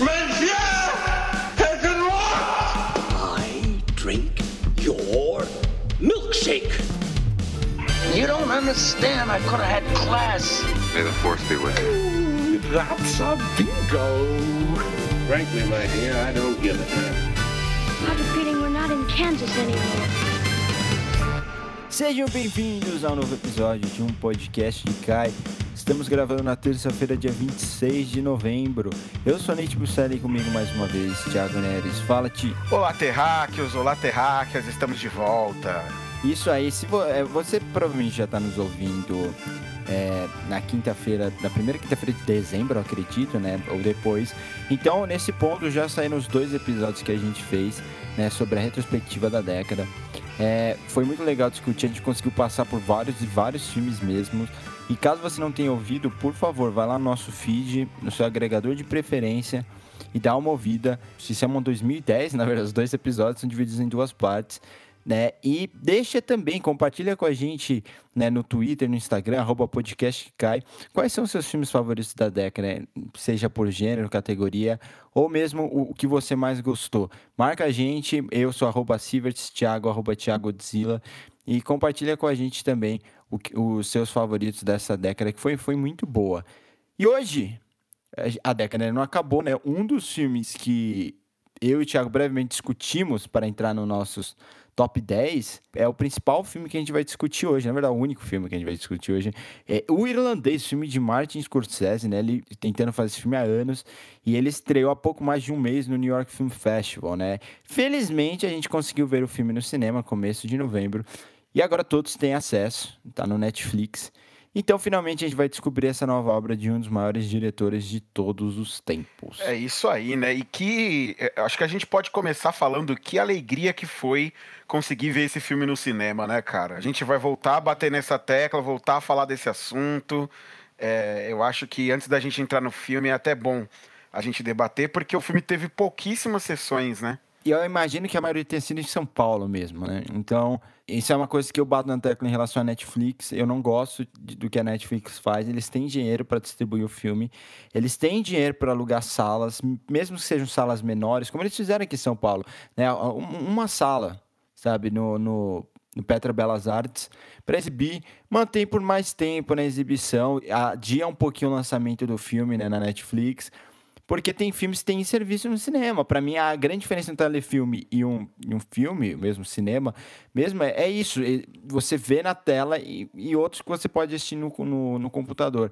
Monsieur taken what? I drink your milkshake. You don't understand. I could have had class. May the force be with you. That's a bingo. Frankly, my dear, I don't give a damn. I have a feeling we're not in Kansas anymore. Sejam bem-vindos ao novo episódio de um podcast de Kai. Estamos gravando na terça-feira, dia 26 de novembro. Eu sou Nate Buscelli e comigo mais uma vez, Thiago Neres. Fala, Ti. Olá, terráqueos, olá, terráqueas, estamos de volta. Isso aí, se vo- é, você provavelmente já está nos ouvindo é, na quinta-feira, na primeira quinta-feira de dezembro, eu acredito, né? Ou depois. Então, nesse ponto, já saíram os dois episódios que a gente fez, né? Sobre a retrospectiva da década. É, foi muito legal discutir, a gente conseguiu passar por vários e vários filmes mesmo. E caso você não tenha ouvido, por favor, vai lá no nosso feed, no seu agregador de preferência e dá uma ouvida. Se chamam 2010, na verdade, os dois episódios são divididos em duas partes. Né? E deixa também, compartilha com a gente né, no Twitter, no Instagram, arroba podcast cai. Quais são os seus filmes favoritos da década, né? seja por gênero, categoria, ou mesmo o, que você mais gostou. Marca a gente, eu sou arroba Sieverts, Thiago, arroba Thiago e compartilha com a gente também o os seus favoritos dessa década, que foi, foi muito boa. E hoje, a década não acabou, né? Um dos filmes que eu e o Thiago brevemente discutimos para entrar no nossos top 10 é o principal filme que a gente vai discutir hoje. Na verdade, o único filme que a gente vai discutir hoje é o Irlandês, filme de Martin Scorsese, né? Ele tentando fazer esse filme há anos e ele estreou há pouco mais de um mês no New York Film Festival, né? Felizmente a gente conseguiu ver o filme no cinema começo de novembro e agora todos têm acesso, tá no Netflix. Então, finalmente, a gente vai descobrir essa nova obra de um dos maiores diretores de todos os tempos. É isso aí, né? E que é, acho que a gente pode começar falando que alegria que foi conseguir ver esse filme no cinema, né, cara? A gente vai voltar a bater nessa tecla, voltar a falar desse assunto. É, eu acho que antes da gente entrar no filme é até bom a gente debater, porque o filme teve pouquíssimas sessões, né? E eu imagino que a maioria tenha sido em São Paulo mesmo, né? Então, isso é uma coisa que eu bato na tecla em relação à Netflix. Eu não gosto de- do que a Netflix faz. Eles têm dinheiro para distribuir o filme. Eles têm dinheiro para alugar salas, mesmo que sejam salas menores, como eles fizeram aqui em São Paulo. Né? Um- Uma sala, sabe, no, no, no Petra Belas Artes, para exibir. Mantém por mais tempo na exibição. Adia um pouquinho o lançamento do filme né, na Netflix. Porque tem filmes que têm serviço no cinema. Para mim, a grande diferença entre um telefilme e um, e um filme, mesmo cinema, mesmo é, é isso. Você vê na tela e, e outros que você pode assistir no, no, no computador.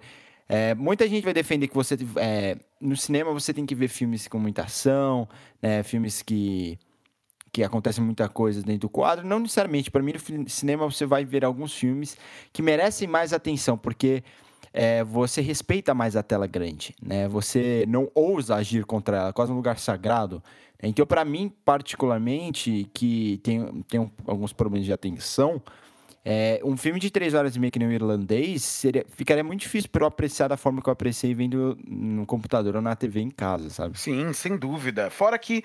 É, muita gente vai defender que você é, no cinema você tem que ver filmes com muita ação, né, filmes que que acontece muita coisa dentro do quadro. Não necessariamente. Para mim, no cinema você vai ver alguns filmes que merecem mais atenção, porque é, você respeita mais a tela grande, né? Você não ousa agir contra ela, quase um lugar sagrado. Então, para mim, particularmente, que tem, tem alguns problemas de atenção, é, um filme de três horas e meia que nem o irlandês seria, ficaria muito difícil para eu apreciar da forma que eu apreciei vendo no computador ou na TV em casa, sabe? Sim, sem dúvida. Fora que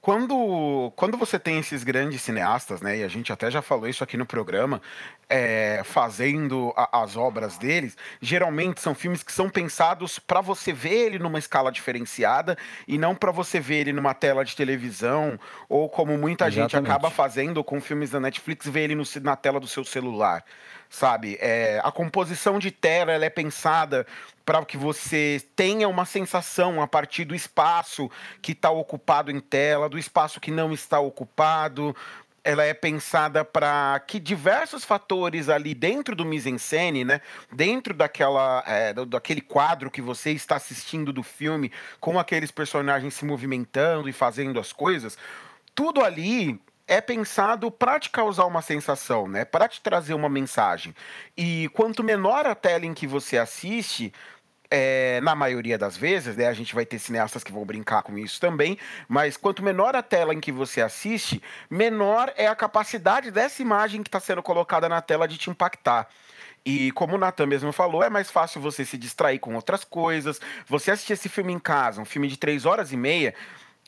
quando, quando você tem esses grandes cineastas, né, e a gente até já falou isso aqui no programa, é, fazendo a- as obras deles, geralmente são filmes que são pensados para você ver ele numa escala diferenciada e não para você ver ele numa tela de televisão ou como muita gente Exatamente. acaba fazendo com filmes da Netflix, ver ele no na tela do seu celular. Sabe? É, a composição de tela ela é pensada para que você tenha uma sensação a partir do espaço que está ocupado em tela, do espaço que não está ocupado. Ela é pensada para que diversos fatores ali dentro do mise-en-scène, né, dentro daquela, é, daquele quadro que você está assistindo do filme, com aqueles personagens se movimentando e fazendo as coisas, tudo ali é pensado para te causar uma sensação, né? Para te trazer uma mensagem. E quanto menor a tela em que você assiste, é, na maioria das vezes, né, a gente vai ter cineastas que vão brincar com isso também, mas quanto menor a tela em que você assiste, menor é a capacidade dessa imagem que está sendo colocada na tela de te impactar. E como o Nathan mesmo falou, é mais fácil você se distrair com outras coisas. Você assistir esse filme em casa, um filme de três horas e meia,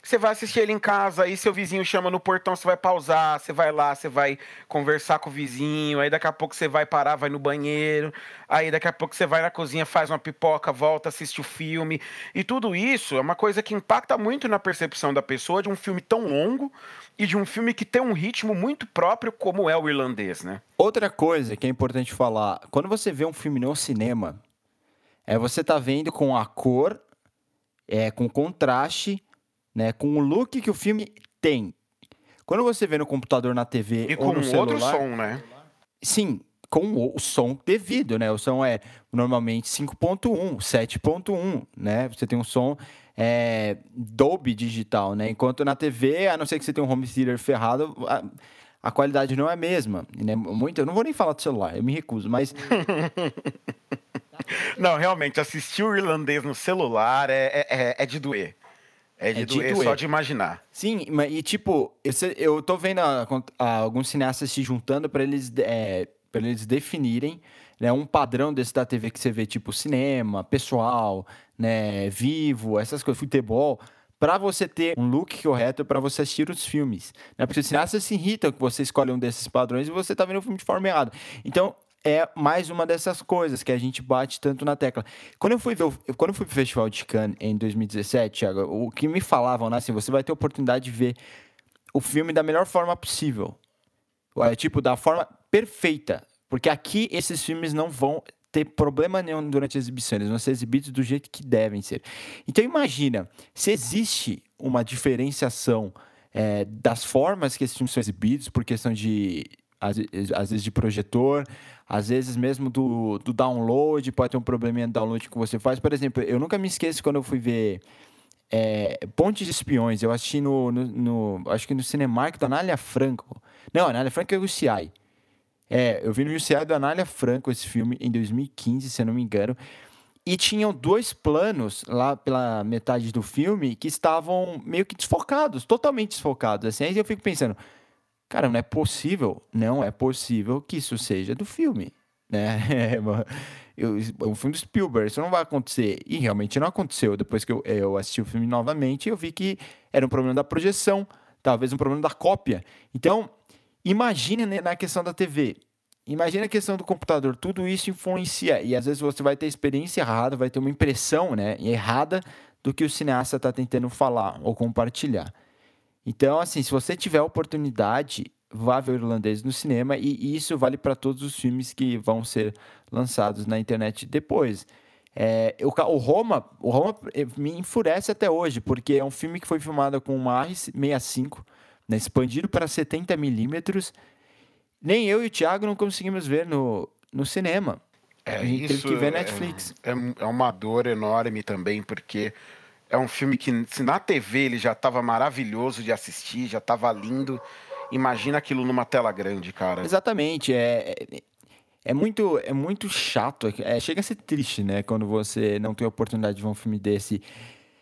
Você vai assistir ele em casa, aí seu vizinho chama no portão, você vai pausar, você vai lá, você vai conversar com o vizinho, aí daqui a pouco você vai parar, vai no banheiro, aí daqui a pouco você vai na cozinha, faz uma pipoca, volta, assiste o filme. E tudo isso é uma coisa que impacta muito na percepção da pessoa de um filme tão longo e de um filme que tem um ritmo muito próprio como é o irlandês, né? Outra coisa que é importante falar, quando você vê um filme no cinema, é você tá vendo com a cor, é com contraste né? Com o look que o filme tem. Quando você vê no computador, na TV e ou com no celular, outro som, né? Sim, com o som devido, né? O som é normalmente 5.1, 7.1, né? Você tem um som é, Dolby digital, né? Enquanto na TV, a não ser que você tenha um home theater ferrado, a, a qualidade não é a mesma. Né? Muito, eu não vou nem falar do celular, eu me recuso, mas... não, realmente, assistir o irlandês no celular é, é, é de doer. É de, é doer, só de imaginar. Sim, e tipo, eu, eu tô vendo a, a, alguns cineastas se juntando para eles, é, eles definirem né, um padrão desse da TV que você vê, tipo cinema, pessoal, né, vivo, essas coisas, futebol, para você ter um look correto para você assistir os filmes. Né? Porque os cineastas se irritam que você escolhe um desses padrões e você tá vendo o filme de forma errada. Então, é mais uma dessas coisas que a gente bate tanto na tecla. Quando eu fui ver, quando eu fui pro Festival de Cannes em 2017, Thiago, o que me falavam, né, assim, você vai ter oportunidade de ver o filme da melhor forma possível. É, tipo, da forma perfeita. Porque aqui esses filmes não vão ter problema nenhum durante a exibição, eles vão ser exibidos do jeito que devem ser. Então imagina, se existe uma diferenciação é, das formas que esses filmes são exibidos, por questão de, às, às vezes de projetor, às vezes mesmo do, do download, pode ter um probleminha de download que você faz. Por exemplo, eu nunca me esqueço quando eu fui ver é, Pontes de Espiões, eu assisti no, no, no, acho que no Cinemark da Anália Franco. Não, Anália Franco é o UCI. É, eu vi no UCI da Anália Franco esse filme em 2015, se eu não me engano. E tinham dois planos lá pela metade do filme que estavam meio que desfocados, totalmente desfocados. Assim, aí eu fico pensando, Cara, não é possível, não é possível que isso seja do filme, né? É um filme do Spielberg, isso não vai acontecer. E realmente não aconteceu. Depois que eu, eu assisti o filme novamente, eu vi que era um problema da projeção, talvez um problema da cópia. Então, imagine né, na questão da TV. Imagina a questão do computador, tudo isso influencia. E às vezes você vai ter experiência errada, vai ter uma impressão né, errada do que o cineasta está tentando falar ou compartilhar. Então, assim, se você tiver a oportunidade, vá ver o irlandês no cinema e isso vale para todos os filmes que vão ser lançados na internet depois. É, o, o, Roma, o Roma eh, me enfurece até hoje, porque é um filme que foi filmado com uma R65, né, expandido para 70 milímetros. Nem eu e o Thiago não conseguimos ver no, no cinema. É, a gente teve que ver Netflix. É, é uma dor enorme também, porque é um filme que, se na TV ele já estava maravilhoso de assistir, já estava lindo, imagina aquilo numa tela grande, cara. Exatamente. É, é, é muito, é muito chato. É, chega a ser triste, né? Quando você não tem a oportunidade de ver um filme desse.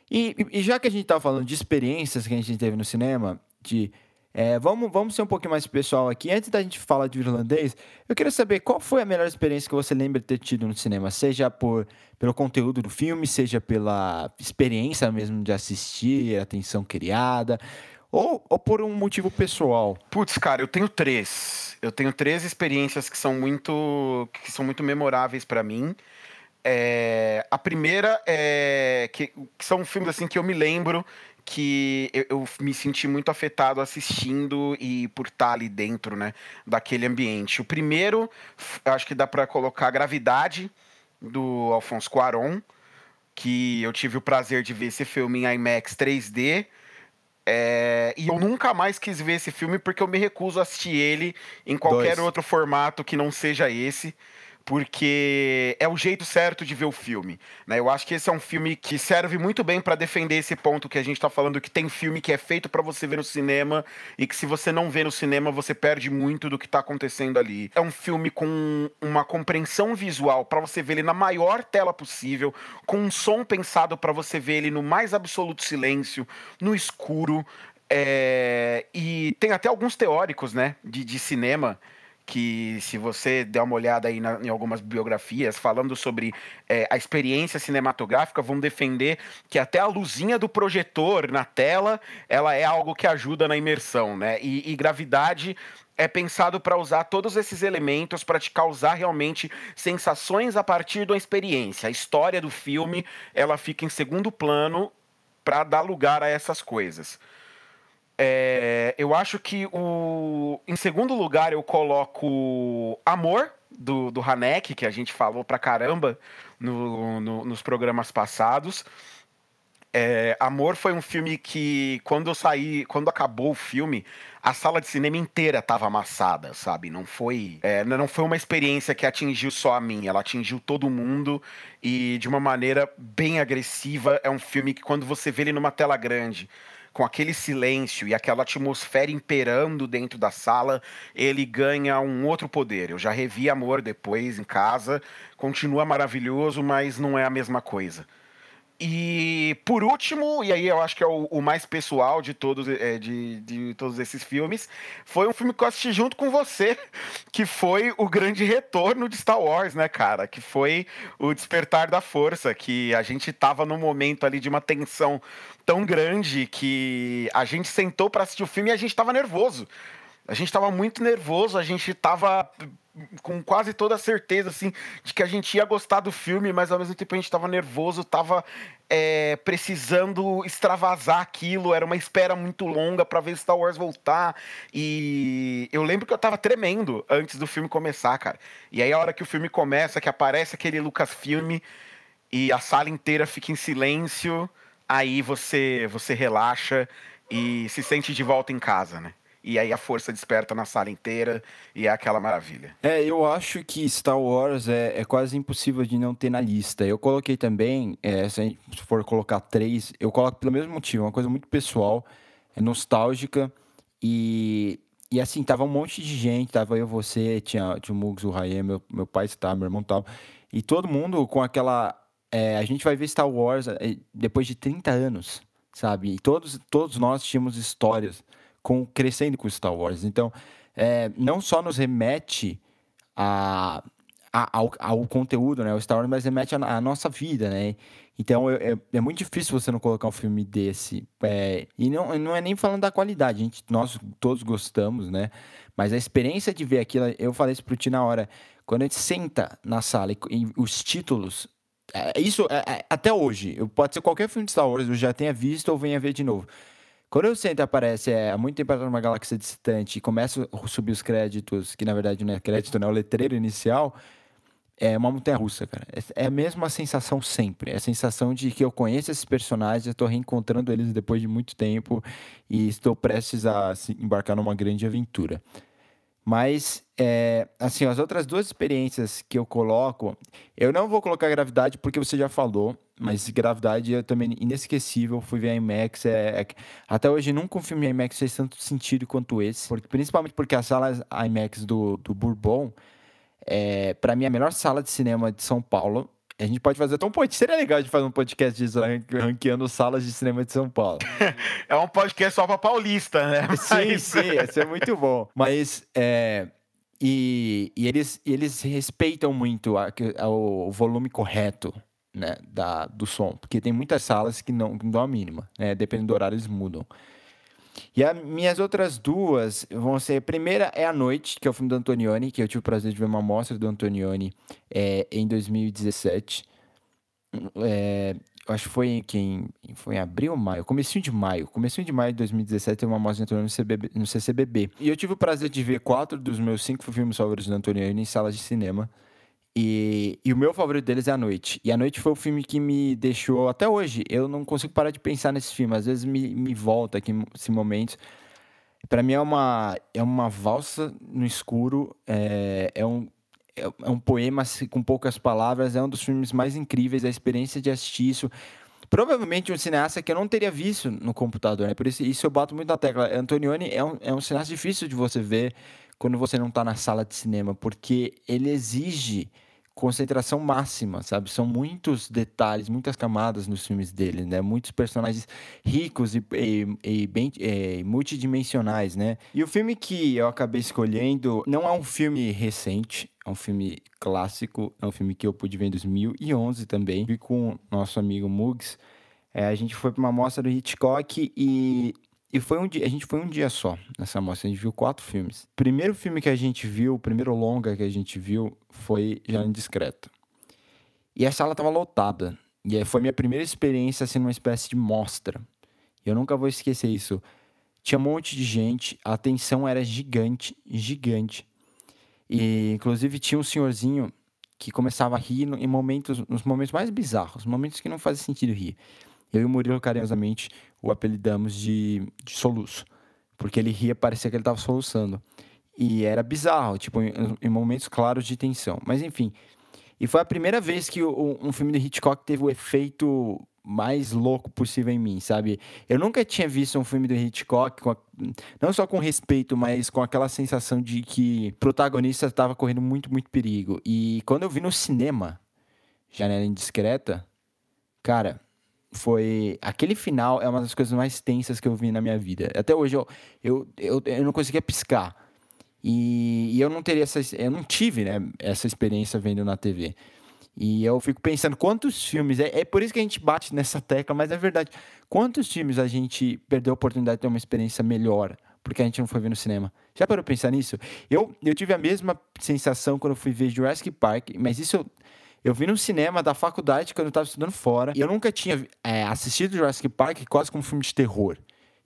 E, e já que a gente tá falando de experiências que a gente teve no cinema, de é, vamos, vamos ser um pouquinho mais pessoal aqui. Antes da gente falar de irlandês, eu queria saber qual foi a melhor experiência que você lembra de ter tido no cinema, seja por, pelo conteúdo do filme, seja pela experiência mesmo de assistir, atenção criada, ou, ou por um motivo pessoal. Putz, cara, eu tenho três. Eu tenho três experiências que são muito, que são muito memoráveis para mim. É, a primeira é que, que, são filmes assim que eu me lembro que eu, eu, me senti muito afetado assistindo e por estar ali dentro, né, daquele ambiente. O primeiro, acho que dá para colocar a Gravidade do Alfonso Cuarón, que eu tive o prazer de ver esse filme em IMAX 3D. É, e eu nunca mais quis ver esse filme porque eu me recuso a assistir ele em qualquer Dois. outro formato que não seja esse porque é o jeito certo de ver o filme. Né? Eu acho que esse é um filme que serve muito bem para defender esse ponto que a gente está falando, que tem filme que é feito para você ver no cinema e que se você não vê no cinema, você perde muito do que está acontecendo ali. É um filme com uma compreensão visual para você ver ele na maior tela possível, com um som pensado para você ver ele no mais absoluto silêncio, no escuro. É... E tem até alguns teóricos né, de, de cinema que se você der uma olhada aí na, em algumas biografias falando sobre é, a experiência cinematográfica, vão defender que até a luzinha do projetor na tela, ela é algo que ajuda na imersão, né? E, e gravidade é pensado para usar todos esses elementos para te causar realmente sensações a partir da experiência. A história do filme, ela fica em segundo plano para dar lugar a essas coisas. É, eu acho que o. Em segundo lugar, eu coloco Amor, do, do Hanek, que a gente falou pra caramba no, no, nos programas passados. É, Amor foi um filme que, quando eu saí, quando acabou o filme, a sala de cinema inteira tava amassada, sabe? Não foi, é, não foi uma experiência que atingiu só a mim, ela atingiu todo mundo e de uma maneira bem agressiva. É um filme que, quando você vê ele numa tela grande, com aquele silêncio e aquela atmosfera imperando dentro da sala, ele ganha um outro poder. Eu já revi Amor depois em casa, continua maravilhoso, mas não é a mesma coisa. E por último, e aí eu acho que é o, o mais pessoal de todos, é, de, de todos esses filmes, foi um filme que eu assisti junto com você, que foi o grande retorno de Star Wars, né, cara? Que foi o Despertar da Força, que a gente tava num momento ali de uma tensão tão grande que a gente sentou para assistir o filme e a gente tava nervoso. A gente tava muito nervoso, a gente tava com quase toda a certeza, assim, de que a gente ia gostar do filme, mas ao mesmo tempo a gente estava nervoso, estava é, precisando extravasar aquilo, era uma espera muito longa para ver Star Wars voltar. E eu lembro que eu estava tremendo antes do filme começar, cara. E aí a hora que o filme começa, que aparece aquele Lucasfilm e a sala inteira fica em silêncio, aí você você relaxa e se sente de volta em casa, né? E aí a força desperta na sala inteira e é aquela maravilha. É, eu acho que Star Wars é, é quase impossível de não ter na lista. Eu coloquei também, é, se a gente for colocar três, eu coloco pelo mesmo motivo, uma coisa muito pessoal, é nostálgica e, e assim, tava um monte de gente, tava eu, você, tinha, tinha o Mugs, o Raiem, meu, meu pai estava, meu irmão estava, e todo mundo com aquela... É, a gente vai ver Star Wars é, depois de 30 anos, sabe? E todos, todos nós tínhamos histórias com, crescendo com Star Wars. Então, é, não só nos remete a, a, ao, ao, conteúdo, né? O Star Wars, mas remete à nossa vida, né? Então, é, é, muito difícil você não colocar um filme desse. É, e não, não é nem falando da qualidade. Gente, nós todos gostamos, né? Mas a experiência de ver aquilo... Eu falei isso pro Ti na hora. Quando a gente senta na sala e, e os títulos... É, isso, é, é, até hoje, pode ser qualquer filme de Star Wars, eu já tenha visto ou venha ver de novo. Quando eu sento e aparece é, há muito tempo atrás numa galáxia distante e começa a subir os créditos, que na verdade não é crédito, não é o letreiro inicial, é uma montanha russa, cara. É, é a mesma sensação sempre. É a sensação de que eu conheço esses personagens, estou reencontrando eles depois de muito tempo e estou prestes a embarcar numa grande aventura. Mas, é, assim, as outras duas experiências que eu coloco, eu não vou colocar gravidade porque você já falou, mas gravidade é também inesquecível. Fui ver a IMAX. É, é, até hoje nunca um filme IMAX fez tanto sentido quanto esse, porque, principalmente porque a sala IMAX do, do Bourbon é, para mim, a melhor sala de cinema de São Paulo. A gente pode fazer até um podcast. Seria legal de fazer um podcast disso, ranqueando salas de cinema de São Paulo. é um podcast só para paulista, né? Sim, sim, isso é muito bom. Mas é, e, e, eles, eles respeitam muito a, a, o volume correto né, da, do som, porque tem muitas salas que não, que não dão a mínima, né, dependendo do horário eles mudam. E as minhas outras duas vão ser: a primeira é A Noite, que é o filme do Antonioni, que eu tive o prazer de ver uma amostra do Antonioni é, em 2017. É, acho que foi em, quem, foi em abril ou maio? Comecinho de maio. Comecinho de maio de 2017 teve uma amostra do Antonioni no, CBB, no CCBB. E eu tive o prazer de ver quatro dos meus cinco filmes favoritos do Antonioni em salas de cinema. E, e, o meu favorito deles é A Noite. E A Noite foi o filme que me deixou, até hoje, eu não consigo parar de pensar nesse filme. Às vezes me, me volta aqui esse momento. Para mim é uma, é uma valsa no escuro, é, é, um, é, é um poema com poucas palavras, é um dos filmes mais incríveis, a experiência de assistir isso. Provavelmente um cineasta que eu não teria visto no computador, né? Por isso, isso eu bato muito na tecla. Antonioni é um, é um cineasta difícil de você ver quando você não está na sala de cinema, porque ele exige concentração máxima, sabe? São muitos detalhes, muitas camadas nos filmes dele, né? Muitos personagens ricos e, e, e bem e, multidimensionais, né? E o filme que eu acabei escolhendo não é um filme recente, é um filme clássico, é um filme que eu pude ver em 2011 também. Vi com nosso amigo Mugs. É, a gente foi para uma mostra do Hitchcock e e foi um dia, a gente foi um dia só nessa mostra, a gente viu quatro filmes. O primeiro filme que a gente viu, o primeiro longa que a gente viu foi Já Indiscreto. E a sala tava lotada. E foi minha primeira experiência assim numa espécie de mostra. Eu nunca vou esquecer isso. Tinha um monte de gente, a atenção era gigante, gigante. E inclusive tinha um senhorzinho que começava a rir em momentos, nos momentos mais bizarros, momentos que não fazem sentido rir. Eu e o Murilo carinhosamente o apelidamos de, de soluço, porque ele ria, parecia que ele estava soluçando. E era bizarro, tipo, em, em, momentos claros de tensão. Mas enfim, e foi a primeira vez que o, um filme do Hitchcock teve o efeito mais louco possível em mim, sabe? Eu nunca tinha visto um filme do Hitchcock, a, não só com respeito, mas com aquela sensação de que o protagonista estava correndo muito, muito perigo. E quando eu vi no cinema, Janela Indiscreta, cara, foi. Aquele final é uma das coisas mais tensas que eu vi na minha vida. Até hoje eu, eu, eu, eu não conseguia piscar. E, e, eu não teria essa. Eu não tive né, essa experiência vendo na TV. E eu fico pensando quantos filmes. É, é por isso que a gente bate nessa tecla, mas é verdade. Quantos filmes a gente perdeu a oportunidade de ter uma experiência melhor porque a gente não foi ver no cinema? Já parou pensar nisso? Eu, eu tive a mesma sensação quando eu fui ver Jurassic Park, mas isso eu, eu vi no cinema da faculdade quando eu estava estudando fora. E eu nunca tinha é, assistido Jurassic Park quase como um filme de terror.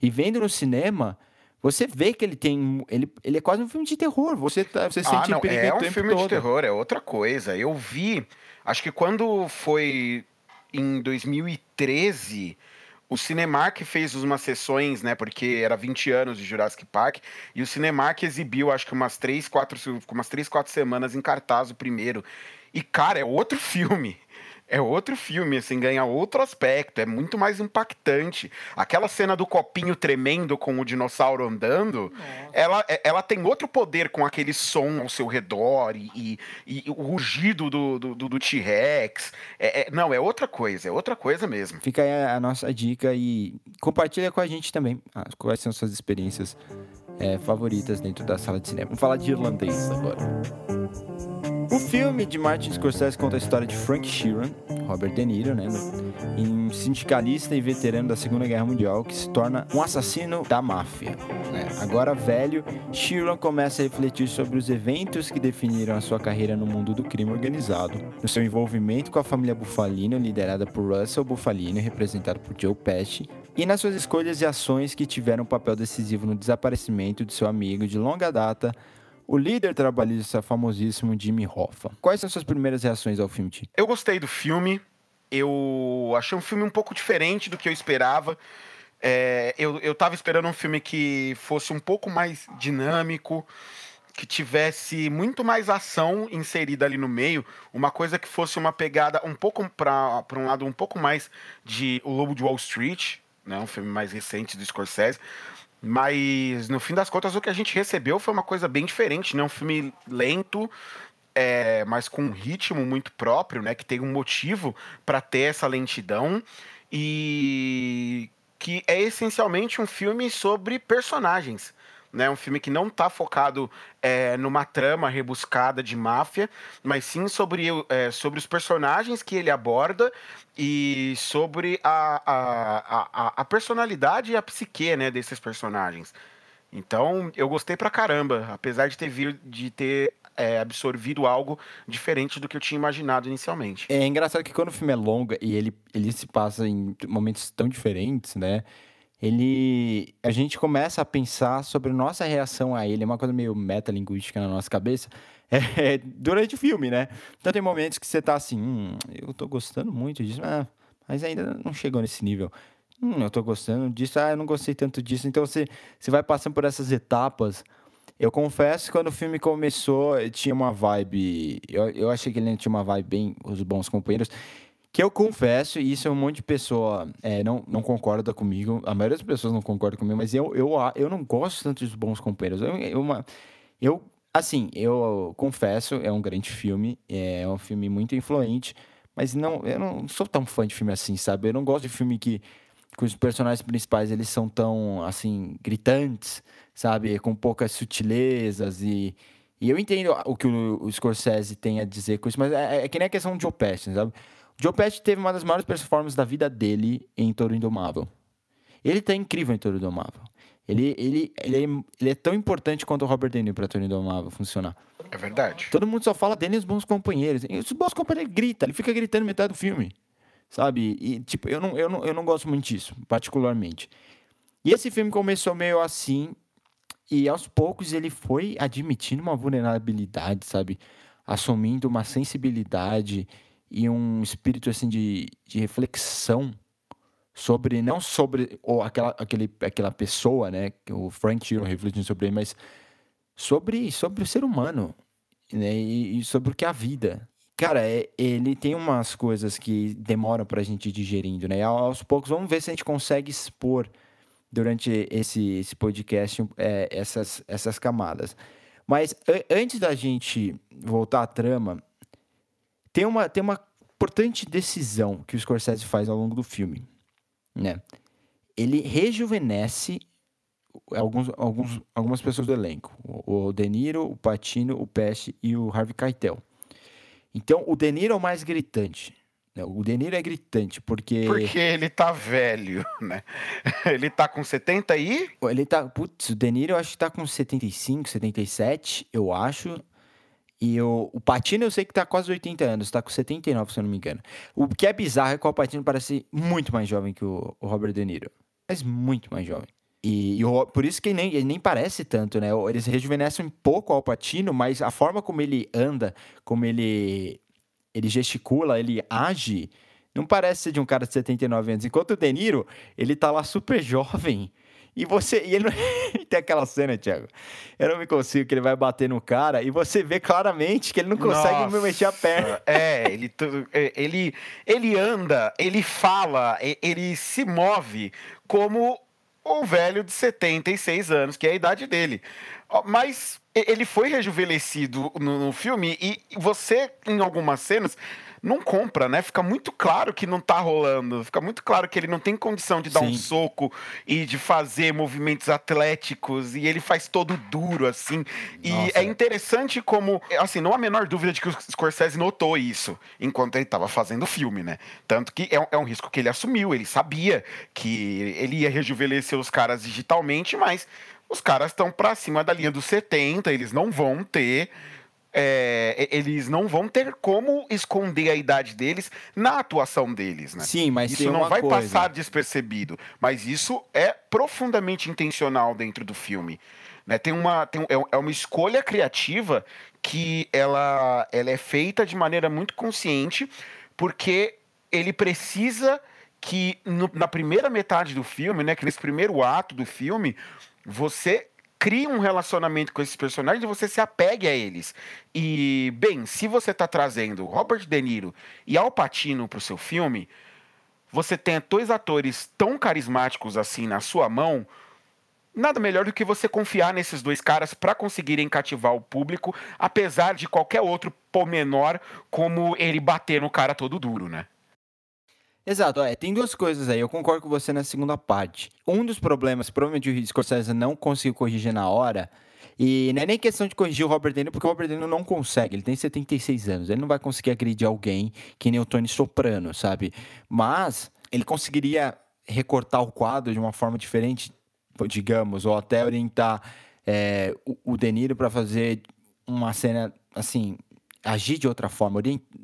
E vendo no cinema, você vê que ele tem. Ele, ele é quase um filme de terror. Você, tá, você ah, sente não, perigo É um filme todo. de terror, é outra coisa. Eu vi. Acho que quando foi em 2013 o Cinemark fez umas sessões, né? Porque era 20 anos de Jurassic Park. E o Cinemark exibiu, acho que umas 3, 4, umas 3, 4 semanas em cartaz o primeiro. E, cara, é outro filme. É outro filme, assim, ganha outro aspecto, é muito mais impactante. Aquela cena do copinho tremendo com o dinossauro andando, ela, é, ela tem outro poder com aquele som ao seu redor e, e, e o rugido do, do, do T-Rex. É, é, não, é outra coisa, é outra coisa mesmo. Fica aí a, a nossa dica e compartilha com a gente também ah, quais são suas experiências é, favoritas dentro da sala de cinema. Vamos falar de irlandês agora. O filme de Martin Scorsese conta a história de Frank Sheeran, Robert De Niro, né, um sindicalista e veterano da Segunda Guerra Mundial que se torna um assassino da máfia. Né? Agora velho, Sheeran começa a refletir sobre os eventos que definiram a sua carreira no mundo do crime organizado, no seu envolvimento com a família Bufalino, liderada por Russell Bufalino, representado por Joe Pesci, e nas suas escolhas e ações que tiveram um papel decisivo no desaparecimento de seu amigo de longa data, o líder trabalhista famosíssimo Jimmy Hoffa. Quais são suas primeiras reações ao filme, Ti? Eu gostei do filme. Eu achei um filme um pouco diferente do que eu esperava. É, eu, eu tava esperando um filme que fosse um pouco mais dinâmico, que tivesse muito mais ação inserida ali no meio, uma coisa que fosse uma pegada um pouco para um lado um pouco mais de O Lobo de Wall Street, né, um filme mais recente do Scorsese, mas no fim das contas o que a gente recebeu foi uma coisa bem diferente, né? Um filme lento, é, mas com um ritmo muito próprio, né? Que tem um motivo para ter essa lentidão e que é essencialmente um filme sobre personagens. Né, um filme que não está focado é, numa trama rebuscada de máfia, mas sim sobre, é, sobre os personagens que ele aborda e sobre a, a, a, a personalidade e a psique né, desses personagens. Então, eu gostei pra caramba, apesar de ter, vir, de ter é, absorvido algo diferente do que eu tinha imaginado inicialmente. É engraçado que quando o filme é longo e ele, ele se passa em momentos tão diferentes, né? Ele. A gente começa a pensar sobre nossa reação a ele, é uma coisa meio metalinguística na nossa cabeça. É, durante o filme, né? Então tem momentos que você tá assim, hum, eu tô gostando muito disso, ah, mas ainda não chegou nesse nível. Hum, eu tô gostando disso, ah, eu não gostei tanto disso. Então você, você vai passando por essas etapas. Eu confesso que quando o filme começou, tinha uma vibe. Eu, eu achei que ele tinha uma vibe bem Os Bons Companheiros. Que eu confesso, e isso é um monte de pessoa é, não, não concorda comigo, a maioria das pessoas não concorda comigo, mas eu, eu, eu não gosto tanto dos bons companheiros. Eu, eu, eu assim, eu confesso, é um grande filme, é um filme muito influente, mas não, eu não sou tão fã de filme assim, sabe? Eu não gosto de filme que, que os personagens principais eles são tão, assim, gritantes, sabe? Com poucas sutilezas e... E eu entendo o que o, o Scorsese tem a dizer com isso, mas é, é que nem a questão do Joe Pesci, sabe? Joe Pesci teve uma das maiores performances da vida dele em Toro Indomável. Ele tá incrível em Toro Indomável. Ele, ele, ele, é, ele é tão importante quanto o Robert De Niro pra Toro Indomável funcionar. É verdade. Todo mundo só fala dele e os bons companheiros. E os bons companheiros grita, ele fica gritando metade do filme. Sabe? E, tipo, eu não, eu, não, eu não gosto muito disso, particularmente. E esse filme começou meio assim, e aos poucos ele foi admitindo uma vulnerabilidade, sabe? Assumindo uma sensibilidade e um espírito, assim, de, de reflexão sobre, não sobre ou aquela, aquele, aquela pessoa, né? Que o Frank Sheeran refletindo sobre ele, mas sobre, sobre o ser humano, né? E, e sobre o que é a vida. Cara, é, ele tem umas coisas que demoram pra gente ir digerindo, né? E aos poucos, vamos ver se a gente consegue expor durante esse, esse podcast é, essas, essas camadas. Mas antes da gente voltar à trama, tem uma, tem uma importante decisão que o Scorsese faz ao longo do filme, né? Ele rejuvenesce alguns, alguns, algumas pessoas do elenco. O, o De Niro, o Patino, o Pesci e o Harvey Keitel. Então, o De Niro é o mais gritante. Né? O De Niro é gritante, porque... Porque ele tá velho, né? Ele tá com 70 e... Ele tá... Putz, o De Niro eu acho que tá com 75, 77, eu acho. E o, o Patino eu sei que tá quase 80 anos, tá com 79, se eu não me engano. O que é bizarro é que o Patino parece muito mais jovem que o, o Robert De Niro. Mas muito mais jovem. E, e o, por isso que ele nem, ele nem parece tanto, né? Eles rejuvenescem um pouco o Alpatino, mas a forma como ele anda, como ele, ele gesticula, ele age, não parece ser de um cara de 79 anos. Enquanto o De Niro, ele tá lá super jovem. E você. E ele tem aquela cena, Thiago. Eu não me consigo, que ele vai bater no cara e você vê claramente que ele não consegue Nossa, mexer a perna. É, ele, é, ele, ele anda, ele fala, ele se move como um velho de 76 anos, que é a idade dele. Mas ele foi rejuvenescido no, no filme e você, em algumas cenas, não compra, né? Fica muito claro que não tá rolando. Fica muito claro que ele não tem condição de dar Sim. um soco e de fazer movimentos atléticos. E ele faz todo duro, assim. E Nossa. é interessante como, assim, não há a menor dúvida de que o Scorsese notou isso enquanto ele estava fazendo o filme, né? Tanto que é, é um risco que ele assumiu. Ele sabia que ele ia rejuvenescer os caras digitalmente, mas os caras estão para cima da linha dos 70, eles não vão ter é, eles não vão ter como esconder a idade deles na atuação deles, né? Sim, mas isso não vai coisa. passar despercebido, mas isso é profundamente intencional dentro do filme. Né? Tem uma, tem, é, é uma escolha criativa que ela, ela é feita de maneira muito consciente, porque ele precisa que no, na primeira metade do filme, né, que nesse primeiro ato do filme, você cria um relacionamento com esses personagens e você se apegue a eles. E, bem, se você está trazendo Robert De Niro e Al Pacino para o seu filme, você tem dois atores tão carismáticos assim na sua mão, nada melhor do que você confiar nesses dois caras para conseguirem cativar o público, apesar de qualquer outro menor como ele bater no cara todo duro, né? Exato, é, tem duas coisas aí, eu concordo com você na segunda parte. Um dos problemas, provavelmente o Scorsese não conseguiu corrigir na hora, e não é nem questão de corrigir o Robert De Niro, porque o Robert De Niro não consegue, ele tem 76 anos, ele não vai conseguir agredir alguém que nem o Tony Soprano, sabe? Mas ele conseguiria recortar o quadro de uma forma diferente, digamos, ou até orientar é, o, o De Niro para fazer uma cena, assim, agir de outra forma,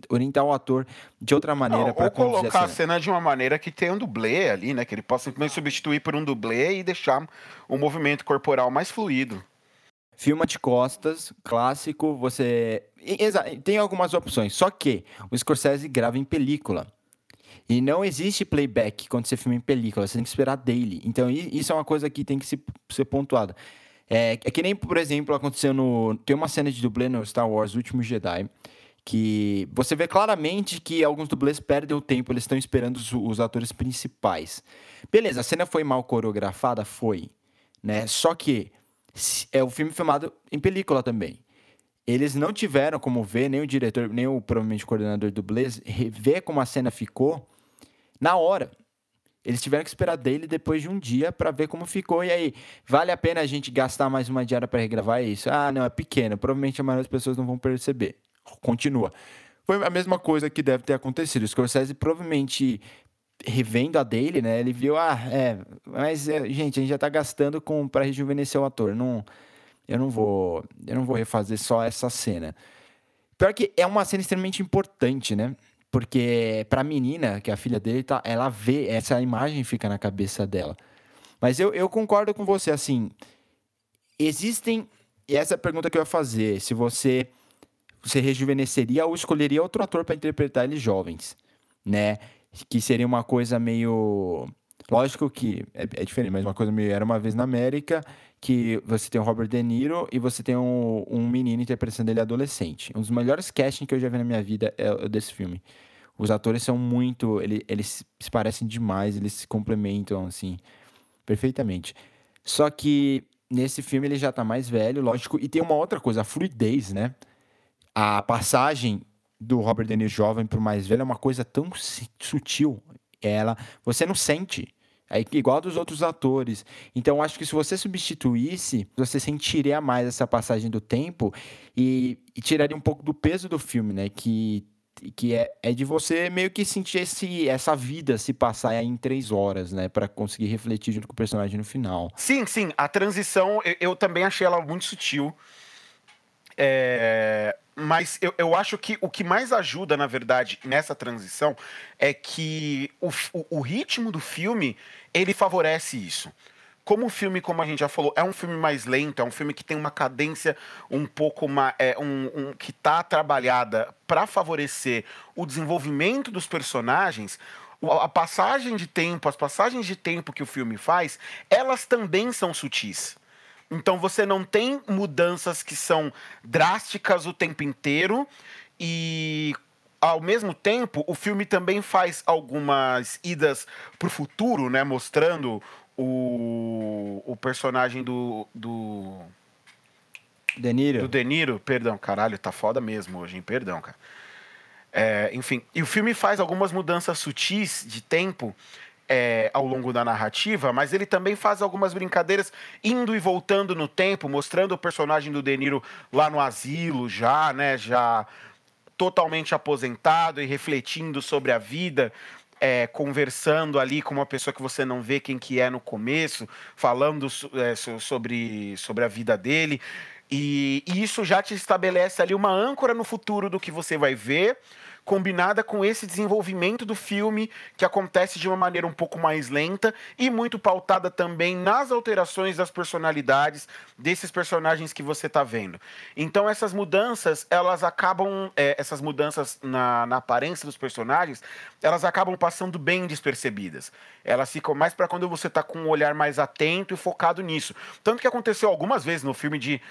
orientar o ator de outra maneira para colocar a cena. a cena de uma maneira que tenha um dublê ali, né? Que ele possa simplesmente substituir por um dublê e deixar o movimento corporal mais fluido. Filma de costas, clássico, você. Tem algumas opções. Só que o Scorsese grava em película. E não existe playback quando você filma em película, você tem que esperar daily. Então, isso é uma coisa que tem que ser pontuada. É, é que nem, por exemplo, aconteceu no. Tem uma cena de dublê no Star Wars Último Jedi que você vê claramente que alguns dublês perdem o tempo, eles estão esperando os, os, atores principais. Beleza, a cena foi mal coreografada? Foi. Né? Só que é o filme filmado em película também. eles não tiveram como ver, nem o diretor, nem o provavelmente o coordenador do Blaze, ver como a cena ficou na hora. Eles tiveram que esperar dele depois de um dia para ver como ficou. E aí, vale a pena a gente gastar mais uma diária para regravar isso? Ah, não, é pequeno. Provavelmente a maioria das pessoas não vão perceber. Continua. Foi a mesma coisa que deve ter acontecido. O Scorsese provavelmente revendo a dele, né? Ele viu, ah, é, mas é, gente, a gente já tá gastando com para rejuvenescer o ator. Não, eu não vou, eu não vou refazer só essa cena. Pior que é uma cena extremamente importante, né? Porque pra menina, que é a filha dele, tá, ela vê, essa imagem fica na cabeça dela. Mas eu, eu concordo com você, assim, existem, e essa é a pergunta que eu ia fazer, se você, você rejuvenesceria ou escolheria outro ator para interpretar eles jovens, né? Que seria uma coisa meio... Lógico que é, é, diferente, mas uma coisa meio... Era uma vez na América que você tem o Robert De Niro e você tem um, um menino interpretando ele adolescente. Um dos melhores casting que eu já vi na minha vida é o desse filme. Os atores são muito. Ele, eles se parecem demais, eles se complementam, assim, perfeitamente. Só que nesse filme ele já tá mais velho, lógico. E tem uma outra coisa, a fluidez, né? A passagem do Robert De Niro jovem pro mais velho é uma coisa tão sutil. Ela, você não sente é igual dos outros atores. Então, acho que se você substituísse, você sentiria mais essa passagem do tempo e, e tiraria um pouco do peso do filme, né? Que, que é, é de você meio que sentir esse, essa vida se passar em três horas, né? para conseguir refletir junto com o personagem no final. Sim, sim. A transição, eu, eu também achei ela muito sutil. É, mas eu, eu acho que o que mais ajuda, na verdade, nessa transição é que o, o, o ritmo do filme ele favorece isso. Como o filme, como a gente já falou, é um filme mais lento, é um filme que tem uma cadência um pouco mais. É, um, um, que está trabalhada para favorecer o desenvolvimento dos personagens, a passagem de tempo, as passagens de tempo que o filme faz, elas também são sutis. Então você não tem mudanças que são drásticas o tempo inteiro e ao mesmo tempo o filme também faz algumas idas pro futuro, né, mostrando o, o personagem do do Deniro. Do Deniro, perdão, caralho, tá foda mesmo hoje, hein? Perdão, cara. É, enfim, e o filme faz algumas mudanças sutis de tempo é, ao longo da narrativa, mas ele também faz algumas brincadeiras indo e voltando no tempo, mostrando o personagem do De Niro lá no asilo, já, né, já totalmente aposentado e refletindo sobre a vida, é, conversando ali com uma pessoa que você não vê quem que é no começo, falando é, sobre, sobre a vida dele. E, e isso já te estabelece ali uma âncora no futuro do que você vai ver, combinada com esse desenvolvimento do filme que acontece de uma maneira um pouco mais lenta e muito pautada também nas alterações das personalidades desses personagens que você está vendo. Então essas mudanças, elas acabam, é, essas mudanças na, na aparência dos personagens, elas acabam passando bem despercebidas. Elas ficam mais para quando você está com um olhar mais atento e focado nisso. Tanto que aconteceu algumas vezes no filme de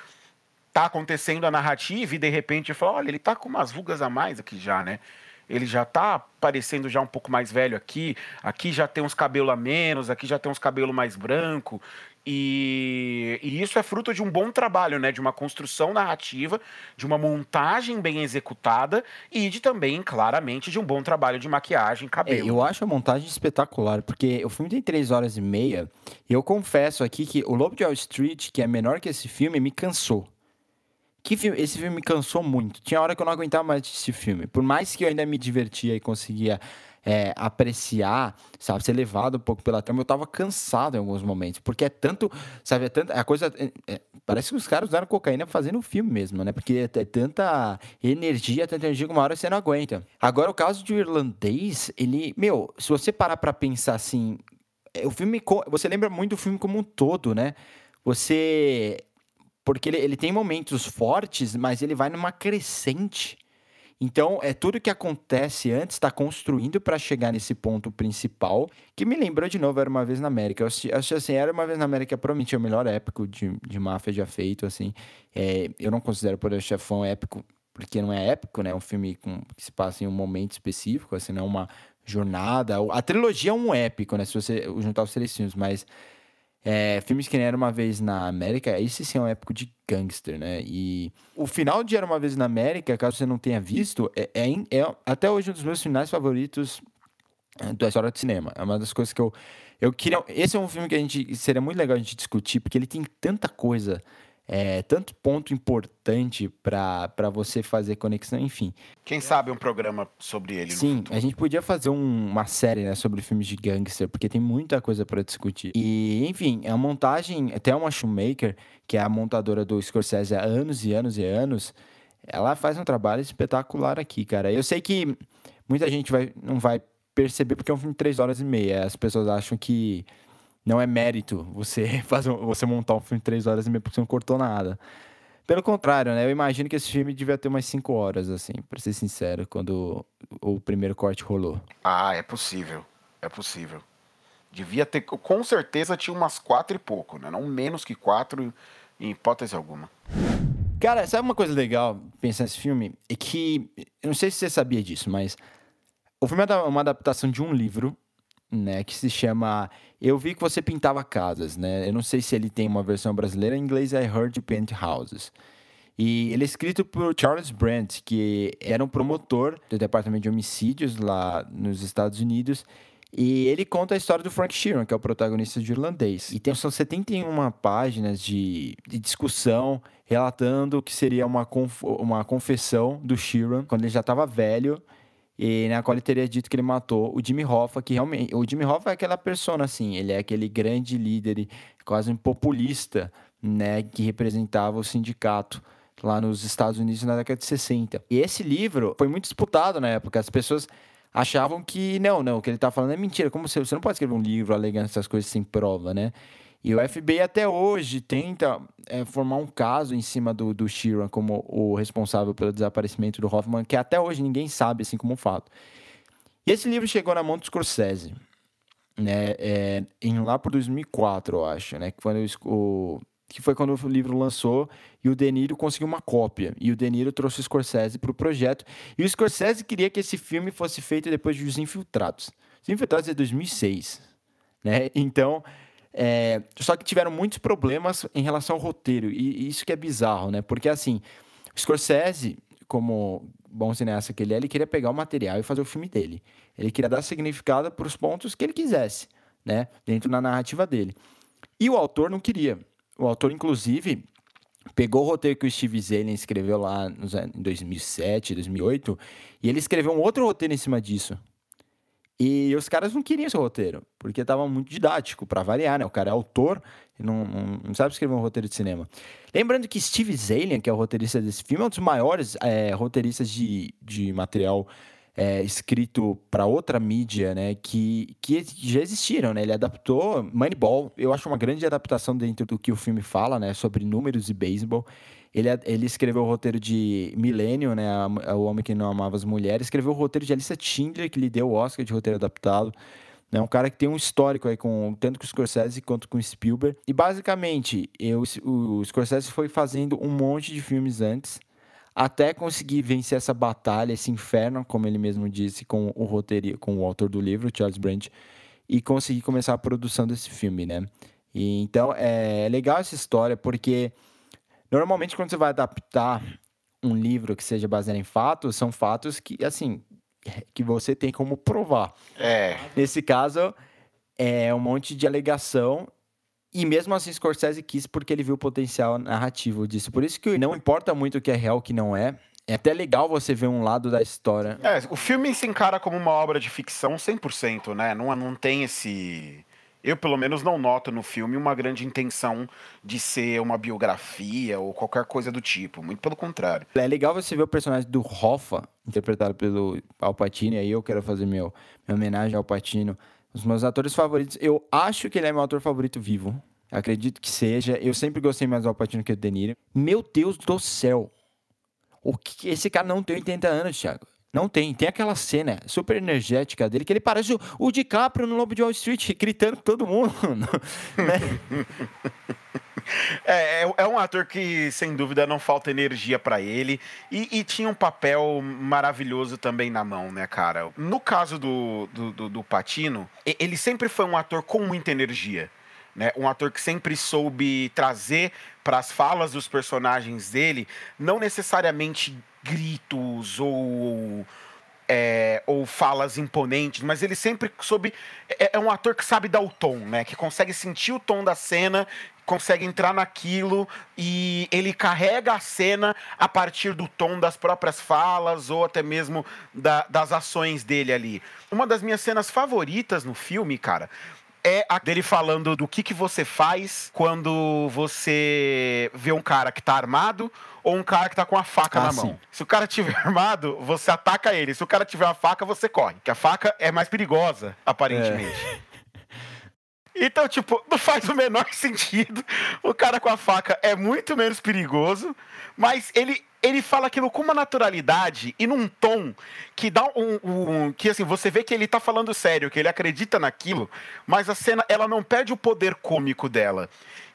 tá acontecendo a narrativa e de repente fala, olha, ele tá com umas rugas a mais aqui já, né? Ele já tá parecendo já um pouco mais velho aqui, aqui já tem uns cabelos a menos, aqui já tem uns cabelos mais branco. E, e, isso é fruto de um bom trabalho, né? De uma construção narrativa, de uma montagem bem executada e de também, claramente, de um bom trabalho de maquiagem, cabelo. É, eu acho a montagem espetacular, porque o filme tem três horas e meia. E eu confesso aqui que o Lobo de Wall Street, que é menor que esse filme, me cansou. Que filme, esse filme me cansou muito. Tinha hora que eu não aguentava mais esse filme. Por mais que eu ainda me divertia e conseguia é, apreciar, sabe, ser levado um pouco pela trama, eu tava cansado em alguns momentos. Porque é tanto, sabe, é tanta. A coisa. É, é, parece que os caras usaram cocaína fazendo o filme mesmo, né? Porque é, tanta energia, tanta energia que uma hora você não aguenta. Agora, o caso do irlandês, ele. Meu, se você parar pra pensar assim. É, o filme. Você lembra muito do filme como um todo, né? Você porque ele, ele tem momentos fortes, mas ele vai numa crescente. Então, é tudo que acontece antes está construindo para chegar nesse ponto principal, que me lembrou de novo, Era Uma Vez na América. Eu assisti assim, Era Uma Vez na América provavelmente é o melhor épico de, de máfia já feito, assim. É, eu não considero Poder Chefão épico, porque não é épico, né? É um filme com, que se passa em um momento específico, assim, não é uma jornada. A trilogia é um épico, né? Se você juntar os três filmes, mas É, filmes que nem Era Uma Vez na América, esse sim é um épico de gangster, né? E o final de Era Uma Vez na América, caso você não tenha visto, é, é, é até hoje um dos meus finais favoritos é, da história do cinema. É uma das coisas que eu, eu queria... Esse é um filme que a gente... Seria muito legal a gente discutir, porque ele tem tanta coisa é, tanto ponto importante para você fazer conexão, enfim. Quem sabe um programa sobre ele Sim, a gente podia fazer um, uma série né, sobre filmes de gangster, porque tem muita coisa para discutir. E, enfim, a montagem, até uma Shoemaker, que é a montadora do Scorsese há anos e anos e anos, ela faz um trabalho espetacular aqui, cara. Eu sei que muita gente vai, não vai perceber porque é um filme de 3 horas e meia. As pessoas acham que não é mérito você fazer, você montar um filme de três horas e meia porque você não cortou nada. Pelo contrário, né? Eu imagino que esse filme devia ter umas cinco horas, assim, pra ser sincero, quando o primeiro corte rolou. Ah, é possível. É possível. Devia ter, com certeza tinha umas quatro e pouco, né? Não menos que quatro, em hipótese alguma. Cara, sabe uma coisa legal pensar nesse filme? É que, eu não sei se você sabia disso, mas o filme é uma adaptação de um livro né, que se chama Eu vi que você pintava casas, né? Eu não sei se ele tem uma versão brasileira, em inglês é Heard You Paint Houses. E ele é escrito por Charles Brandt, que era um promotor do Departamento de Homicídios lá nos Estados Unidos. E ele conta a história do Frank Sheeran, que é o protagonista de Irlandês. E tem, são 71 páginas de, de discussão relatando o que seria uma, conf, uma confissão do Sheeran, quando ele já estava velho e na qual ele teria dito que ele matou o Jimmy Hoffa, que realmente. O Jimmy Hoffa é aquela persona, assim, ele é aquele grande líder, quase um populista, né, que representava o sindicato lá nos Estados Unidos na década de 60. E esse livro foi muito disputado na época, as pessoas achavam que não, não, o que ele está falando é mentira, como você, você não pode escrever um livro alegando essas coisas sem prova, né? E o FBI até hoje tenta é, formar um caso em cima do, do Sheeran como o responsável pelo desaparecimento do Hoffman, que até hoje ninguém sabe, assim como fato. E esse livro chegou na mão do Scorsese, né, é, em, lá por 2004, eu acho, né, que foi, o, que foi quando o livro lançou e o De Niro conseguiu uma cópia. E o De Niro trouxe o Scorsese para o projeto. E o Scorsese queria que esse filme fosse feito depois de Os Infiltrados. Os Infiltrados é 2006, né, então... É, só que tiveram muitos problemas em relação ao roteiro, e, isso que é bizarro, né? Porque assim, Scorsese, como bom cineasta que ele é, ele queria pegar o material e fazer o filme dele. Ele queria dar significado para os pontos que ele quisesse, né? Dentro da narrativa dele. E o autor não queria. O autor, inclusive, pegou o roteiro que o Steve Zalen escreveu lá em 2007, 2008, e ele escreveu um outro roteiro em cima disso, e os caras não queriam esse roteiro, porque tava muito didático, para variar, né? O cara é autor, não, não, não, sabe escrever um roteiro de cinema. Lembrando que Steve Zalian, que é o roteirista desse filme, é um dos maiores é, roteiristas de, de material é, escrito para outra mídia, né? Que, que já existiram, né? Ele adaptou Moneyball, eu acho uma grande adaptação dentro do que o filme fala, né? Sobre números e beisebol. Ele, ele escreveu o roteiro de Millennium, né? O Homem que Não Amava as Mulheres. Escreveu o roteiro de Alissa Schindler, que lhe deu o Oscar de roteiro adaptado. É né? um cara que tem um histórico aí com tanto com o Scorsese quanto com o Spielberg. E basicamente, eu, o Scorsese foi fazendo um monte de filmes antes, até conseguir vencer essa batalha, esse inferno, como ele mesmo disse, com o roteiro, com o autor do livro, Charles Brandt, e conseguir começar a produção desse filme, né? E, então é legal essa história porque Normalmente, quando você vai adaptar um livro que seja baseado em fatos, são fatos que, assim, que você tem como provar. É. Nesse caso, é um monte de alegação e mesmo assim, Scorsese quis porque ele viu o potencial narrativo disso. Por isso que não importa muito o que é real o que não é. É até legal você ver um lado da história. É, o filme se encara como uma obra de ficção 100%, né? Não, não tem esse eu, pelo menos, não noto no filme uma grande intenção de ser uma biografia ou qualquer coisa do tipo. Muito pelo contrário. É legal você ver o personagem do Hoffa, interpretado pelo Al Pacino, e aí eu quero fazer meu, minha homenagem ao Pacino. Os meus atores favoritos, eu acho que ele é meu ator favorito vivo. Acredito que seja. Eu sempre gostei mais do Al Pacino que do De Niro. Meu Deus do céu! O que esse cara não tem 80 anos, Thiago. Não tem. Tem aquela cena super energética dele que ele parece o, DiCaprio no Lobo de Wall Street, gritando com todo mundo. né? É, é, é, um ator que, sem dúvida, não falta energia para ele e, e, tinha um papel maravilhoso também na mão, né, cara? No caso do, do, do, do Patino, ele sempre foi um ator com muita energia Né? Um ator que sempre soube trazer para as falas dos personagens dele, não necessariamente gritos ou é, ou falas imponentes, mas ele sempre soube. É, é, um ator que sabe dar o tom, né? Que consegue sentir o tom da cena, consegue entrar naquilo e ele carrega a cena a partir do tom das próprias falas ou até mesmo da, das ações dele ali. Uma das minhas cenas favoritas no filme, cara, é a dele falando do que, que você faz quando você vê um cara que tá armado ou um cara que tá com a faca ah, na mão. Sim. Se o cara tiver armado, você ataca ele. Se o cara tiver a faca, você corre. Que a faca é mais perigosa, aparentemente. É. Então, tipo, não faz o menor sentido. O cara com a faca é muito menos perigoso, mas ele, ele fala aquilo com uma naturalidade e num tom que dá um, um, que assim você vê que ele tá falando sério, que ele acredita naquilo, mas a cena ela não perde o poder cômico dela.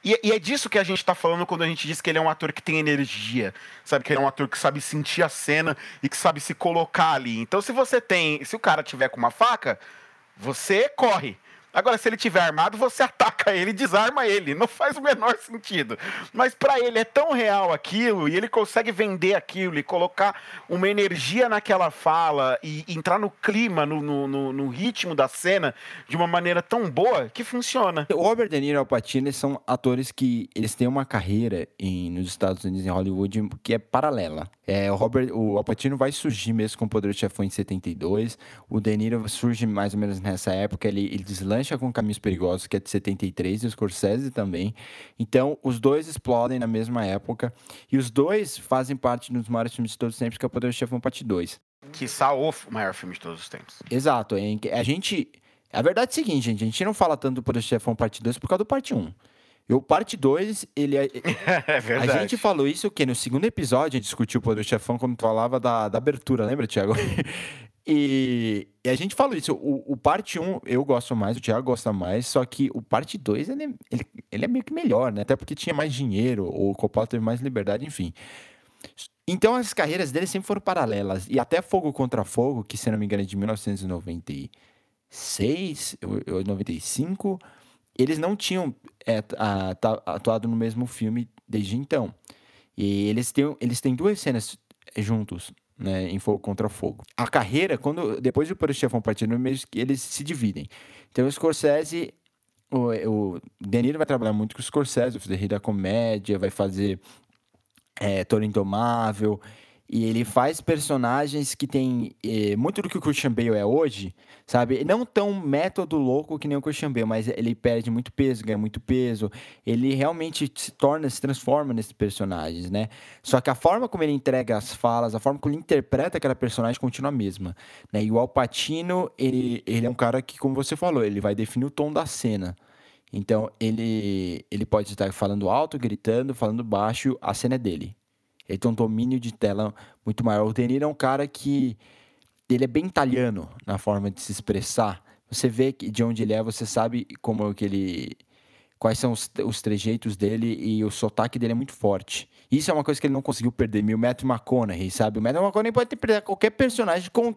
E, e, é disso que a gente tá falando quando a gente diz que ele é um ator que tem energia, sabe que ele é um ator que sabe sentir a cena e que sabe se colocar ali. Então se você tem, se o cara tiver com uma faca, você corre. Agora, se ele tiver armado, você ataca ele, desarma ele. Não faz o menor sentido. Mas para ele é tão real aquilo e ele consegue vender aquilo e colocar uma energia naquela fala e entrar no clima, no, no, no ritmo da cena de uma maneira tão boa que funciona. O Robert De Niro e Al Pacino são atores que eles têm uma carreira em, nos Estados Unidos, em Hollywood, que é paralela. É, o Robert, o Al Pacino vai surgir mesmo com o Poder Chefão em 72. O De Niro surge mais ou menos nessa época. Ele, ele deslancha com Caminhos Perigosos, que é de 73, e o Scorsese também. Então, os dois explodem na mesma época. E os dois fazem parte dos maiores filmes de todos os tempos, que é o Poder Chefão Parte 2. Que o maior filme de todos os tempos. Exato. A gente... A verdade é a seguinte, gente. A gente não fala tanto do Poder Chefão Parte 2 por causa do Parte 1. E o parte 2, ele é. é verdade. A gente falou isso que no segundo episódio a gente discutiu o Poder Chefão quando falava da, da abertura, lembra, Thiago? E, e, a gente falou isso. O, o parte 1 um, eu gosto mais, o Thiago gosta mais, só que o parte 2 ele, é, ele, ele, é meio que melhor, né? Até porque tinha mais dinheiro, o Coppola teve mais liberdade, enfim. Então as carreiras dele sempre foram paralelas. E até Fogo contra Fogo, que se não me engano é de 1996, ou 95 eles não tinham é, atuado no mesmo filme desde então. E eles têm, eles têm duas cenas juntos, né, em Fogo contra Fogo. A carreira, quando depois do Chefão Partido, eles se dividem. Então o Scorsese, o, o vai trabalhar muito com o Scorsese, vai fazer Rir da Comédia, vai fazer é, Toro Indomável, e ele faz personagens que tem eh, muito do que o Christian Bale é hoje, sabe? Não tão método louco que nem o Christian Bale, mas ele perde muito peso, ganha muito peso. Ele realmente se torna, se transforma nesses personagens, né? Só que a forma como ele entrega as falas, a forma como ele interpreta aquela personagem continua a mesma, né? E o Al Pacino, ele, ele é um cara que, como você falou, ele vai definir o tom da cena. Então, ele, ele pode estar falando alto, gritando, falando baixo, a cena é dele. Ele tem um domínio de tela muito maior. O Deniro é um cara que ele é bem italiano na forma de se expressar. Você vê de onde ele é, você sabe como é que ele quais são os, os trejeitos dele e o sotaque dele é muito forte. Isso é uma coisa que ele não conseguiu perder. E o Matthew McConaughey, sabe? O Matthew McConaughey pode interpretar qualquer personagem com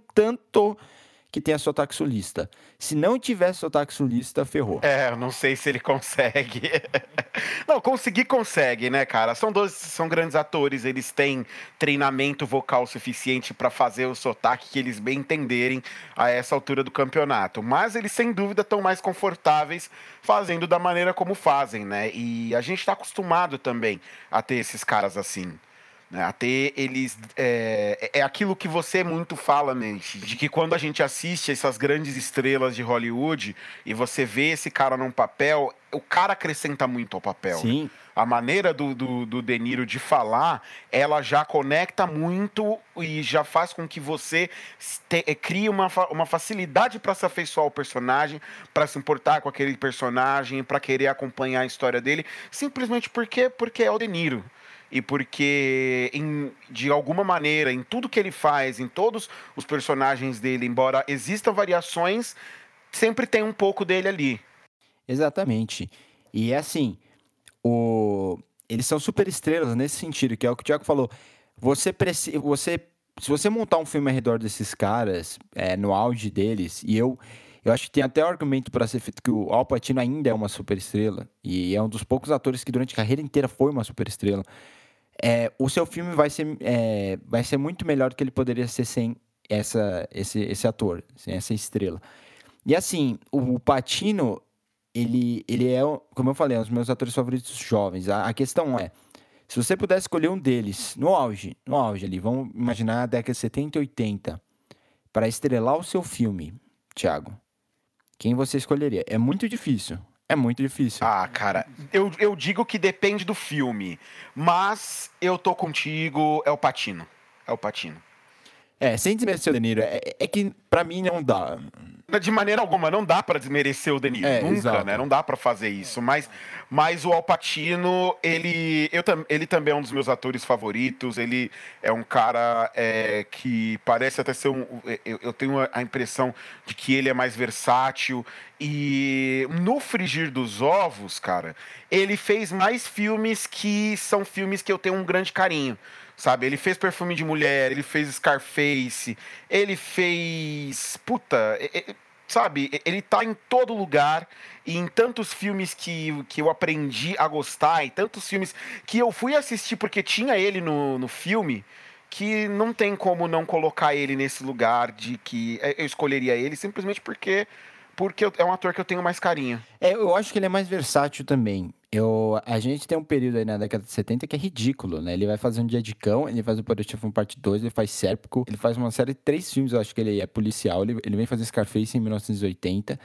que tenha sotaque sulista. Se não tivesse sotaque sulista, ferrou. É, eu não sei se ele consegue. não, conseguir consegue, né, cara? São dois, são grandes atores, eles têm treinamento vocal suficiente para fazer o sotaque que eles bem entenderem a essa altura do campeonato. Mas eles, sem dúvida, estão mais confortáveis fazendo da maneira como fazem, né? E a gente está acostumado também a ter esses caras assim. Né? Até eles. É, é aquilo que você muito fala, mente, de que quando a gente assiste essas grandes estrelas de Hollywood e você vê esse cara num papel, o cara acrescenta muito ao papel. Sim. A maneira do, do, do De Niro de falar, ela já conecta muito e já faz com que você te, eh, crie uma, uma facilidade para se afeiçoar ao personagem, para se importar com aquele personagem, para querer acompanhar a história dele, simplesmente porque, porque é o De Niro e porque, em, de alguma maneira, em tudo que ele faz, em todos os personagens dele, embora existam variações, sempre tem um pouco dele ali. Exatamente. E é assim, o... eles são super estrelas nesse sentido, que é o que o Tiago falou. Você precisa. Você, se você montar um filme ao redor desses caras, é, no auge deles, e eu. Eu acho que tem até argumento para ser feito que o Al Pacino ainda é uma superestrela e é um dos poucos atores que durante a carreira inteira foi uma superestrela. É, o seu filme vai ser, é, vai ser muito melhor do que ele poderia ser sem essa, esse, esse ator, sem essa estrela. E assim, o Patino, ele, ele é, como eu falei, é um dos meus atores favoritos jovens. A, a questão é, se você pudesse escolher um deles, no auge, no auge ali, vamos imaginar a década de 70 e 80, para estrelar o seu filme, Thiago, quem você escolheria? É muito difícil. É muito difícil. Ah, cara, eu, eu digo que depende do filme, mas eu tô contigo, é o Patino. É o Patino. É, sem desmerecer o De Niro, é, é que para mim não dá. De maneira alguma, não dá para desmerecer o De Niro, É, nunca, exato. né? Não dá para fazer isso, mas, mas o Al Pacino, ele, eu, ele também é um dos meus atores favoritos, ele é um cara é, que parece até ser um... Eu, eu tenho a impressão de que ele é mais versátil e no Frigir dos Ovos, cara, ele fez mais filmes que são filmes que eu tenho um grande carinho. Sabe, ele fez Perfume de Mulher, ele fez Scarface, ele fez. Puta, sabe, ele tá em todo lugar e em tantos filmes que, que eu aprendi a gostar, e tantos filmes que eu fui assistir porque tinha ele no, no filme, que não tem como não colocar ele nesse lugar de que eu escolheria ele simplesmente porque, porque é um ator que eu tenho mais carinho. É, eu acho que ele é mais versátil também. Eu, a gente tem um período aí na década de 70 que é ridículo, né? Ele vai fazer um dia de cão, ele faz o Poder Chefão parte 2, ele faz Sérpico, ele faz uma série de três filmes, eu acho que ele é policial, ele, ele vem fazer Scarface em 1980.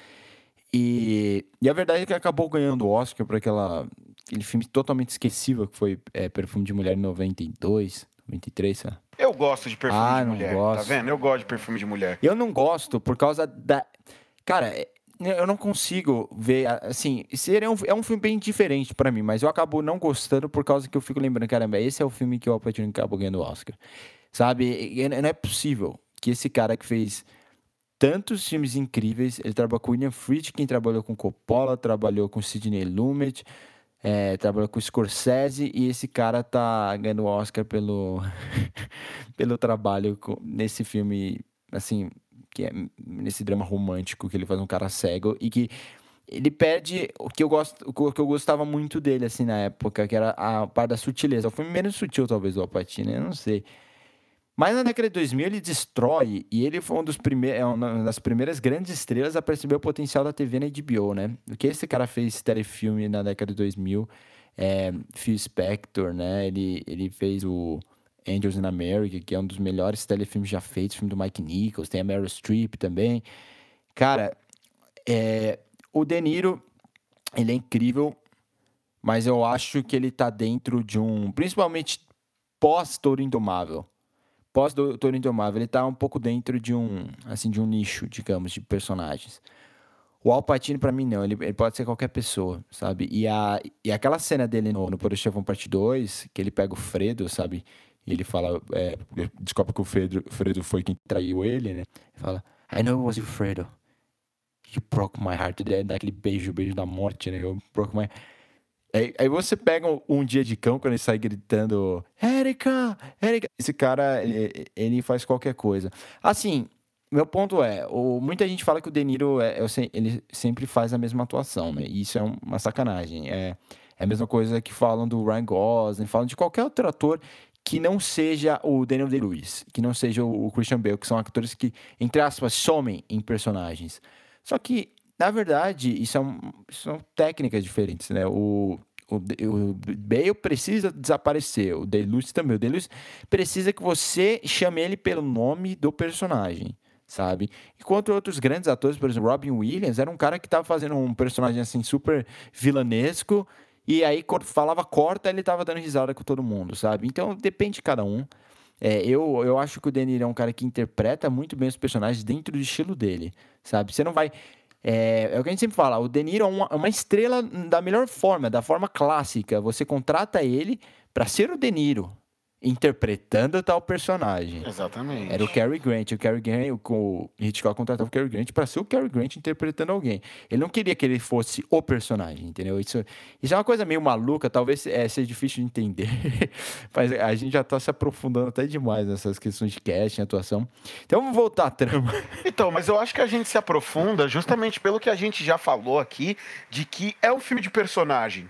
E, e a verdade é que acabou ganhando o Oscar por aquela, aquele filme totalmente esquecível que foi é, Perfume de Mulher em 92, 93, sei lá. Eu gosto de perfume Ah, de não mulher, gosto. tá vendo? Eu gosto de perfume de mulher. Eu não gosto por causa da. Cara, eu não consigo ver. Assim, seria um, é um filme bem diferente pra mim, mas eu acabo não gostando por causa que eu fico lembrando, caramba, esse é o filme que o Al Pacino acabou ganhando o Oscar. Sabe? E- não é possível que esse cara que fez tantos filmes incríveis, ele trabalhou com William Friedkin, trabalhou com Coppola, trabalhou com Sidney Lumet, é, trabalhou com Scorsese e esse cara tá ganhando o Oscar pelo, pelo trabalho nesse filme, assim, que é nesse drama romântico que ele faz um cara cego e que ele perde o que eu gosto, o que eu gostava muito dele assim na época, que era a parte da sutileza. Filme menos sutil talvez do Al Pacino, eu não sei. Mas na década de 2000 ele destrói e ele foi um dos primeiros, é uma das primeiras grandes estrelas a perceber o potencial da TV na HBO, né? O que esse cara fez telefilme na década de 2000, é, Phil Spector, né? Ele, ele fez o Angels in America, que é um dos melhores telefilmes já feitos, filme do Mike Nichols, tem a Meryl Streep também. Cara, é, o De Niro, ele é incrível, mas eu acho que ele tá dentro de um, principalmente pós-Touro Indomável. Pós-Touro Indomável, ele tá um pouco dentro de um, assim, de um nicho, digamos, de personagens. O Al Pacino, pra mim, não. Ele, ele pode ser qualquer pessoa, sabe? E, a, e aquela cena dele no, no Poder Chefão Parte 2, que ele pega o Fredo, sabe? E ele fala... É, descobre que o Fredo, Fredo foi quem traiu ele, né? Ele fala... I know it was you, Fredo. You broke my heart. Ele dá aquele beijo, beijo da morte, né? Broke my... Aí, aí você pega um, um dia de cão, quando ele sai gritando... Erika! Erika! Esse cara, ele, ele faz qualquer coisa. Assim... Meu ponto é, o, muita gente fala que o De Niro, é, é ele sempre faz a mesma atuação, né? E isso é um- uma sacanagem. É, é a mesma coisa que falam do Ryan Gosling, falam de qualquer outro ator que não seja o Daniel Day-Lewis, que não seja o, Christian Bale, que são atores que, entre aspas, somem em personagens. Só que, na verdade, isso, um- são técnicas diferentes, né? O, o, o Bale precisa desaparecer, o Day-Lewis também. O Day-Lewis precisa que você chame ele pelo nome do personagem sabe? Enquanto outros grandes atores, por exemplo, Robin Williams, era um cara que tava fazendo um personagem assim super vilanesco e aí falava corta, ele tava dando risada com todo mundo, sabe? Então depende de cada um. É, eu, eu acho que o De Niro é um cara que interpreta muito bem os personagens dentro do estilo dele, sabe? Você não vai... É, é o que a gente sempre fala, o De Niro é uma, uma estrela da melhor forma, da forma clássica. Você contrata ele para ser o De Niro, interpretando tal personagem. Exatamente. Era o Cary Grant. O Cary Grant, o, Hitchcock contratava o Cary Grant para ser o Cary Grant interpretando alguém. Ele não queria que ele fosse o personagem, entendeu? Isso, isso é uma coisa meio maluca, talvez é, seja difícil de entender, mas a gente já está se aprofundando até demais nessas questões de casting, atuação. Então vamos voltar à trama. Então, mas eu acho que a gente se aprofunda justamente pelo que a gente já falou aqui, de que é um filme de personagem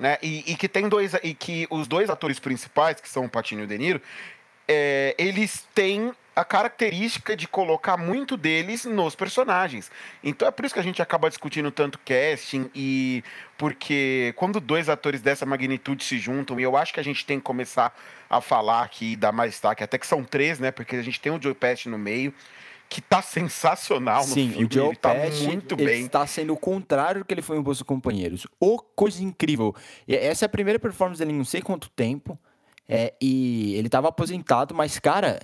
né? E, e, que tem dois e que os dois atores principais, que são o Patino e o De Niro, é, eles têm a característica de colocar muito deles nos personagens. Então é por isso que a gente acaba discutindo tanto casting e porque quando dois atores dessa magnitude se juntam, e eu acho que a gente tem que começar a falar aqui, dar mais destaque, até que são três, né? Porque a gente tem o Joe Pesci no meio, que tá sensacional no Sim, filme. o Joe ele tá Pesci, muito ele bem. está sendo o contrário do que ele foi em Bolsa Companheiros. O coisa incrível. E essa é a primeira performance dele em não sei quanto tempo. É, e ele tava aposentado, mas, cara,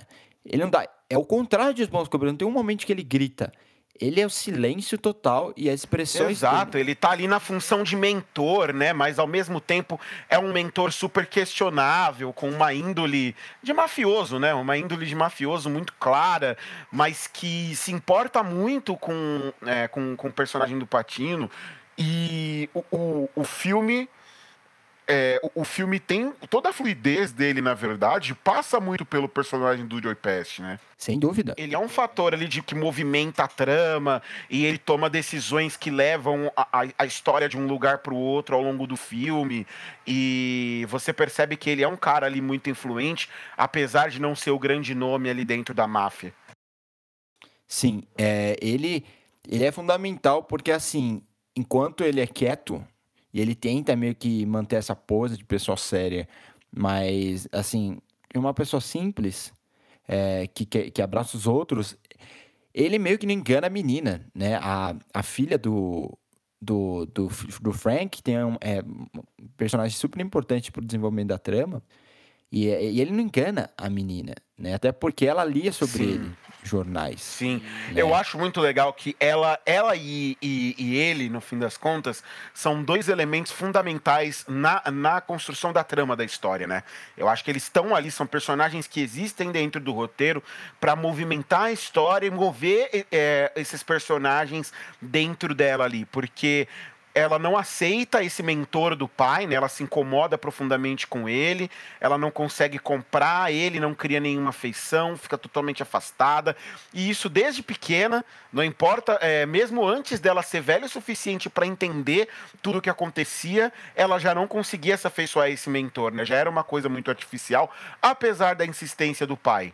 ele não dá. É o contrário de Os Bons Companheiros. Não tem um momento que ele grita. Ele é o silêncio total e a expressão. Exato, ele tá ali na função de mentor, né? Mas ao mesmo tempo é um mentor super questionável, com uma índole de mafioso, né? Uma índole de mafioso muito clara, mas que se importa muito com, é, com, com o personagem do Patino. E o, o, o filme é, o, o, filme tem toda a fluidez dele, na verdade, passa muito pelo personagem do Joey Pesci, né? Sem dúvida. Ele é um fator ali de que movimenta a trama e ele toma decisões que levam a, a, a história de um lugar para o outro ao longo do filme. E você percebe que ele é um cara ali muito influente, apesar de não ser o grande nome ali dentro da máfia. Sim, é, ele, ele é fundamental porque, assim, enquanto ele é quieto, e ele tenta meio que manter essa pose de pessoa séria, mas, assim, uma pessoa simples, é, que, que, que abraça os outros, ele meio que não engana a menina, né? A, a filha do, do, do, do Frank tem um, é, um personagem super importante pro desenvolvimento da trama, e, e, ele não engana a menina, né? Até porque ela lia sobre Sim. ele jornais. Sim, né? eu acho muito legal que ela, ela e, e, e, ele, no fim das contas, são dois elementos fundamentais na, na construção da trama da história, né? Eu acho que eles estão ali, são personagens que existem dentro do roteiro para movimentar a história e mover é, esses personagens dentro dela ali, porque ela não aceita esse mentor do pai, né? Ela se incomoda profundamente com ele, ela não consegue comprar ele, não cria nenhuma afeição, fica totalmente afastada. E isso desde pequena, não importa, é, mesmo antes dela ser velha o suficiente para entender tudo o que acontecia, ela já não conseguia se afeiçoar a esse mentor, né? Já era uma coisa muito artificial, apesar da insistência do pai.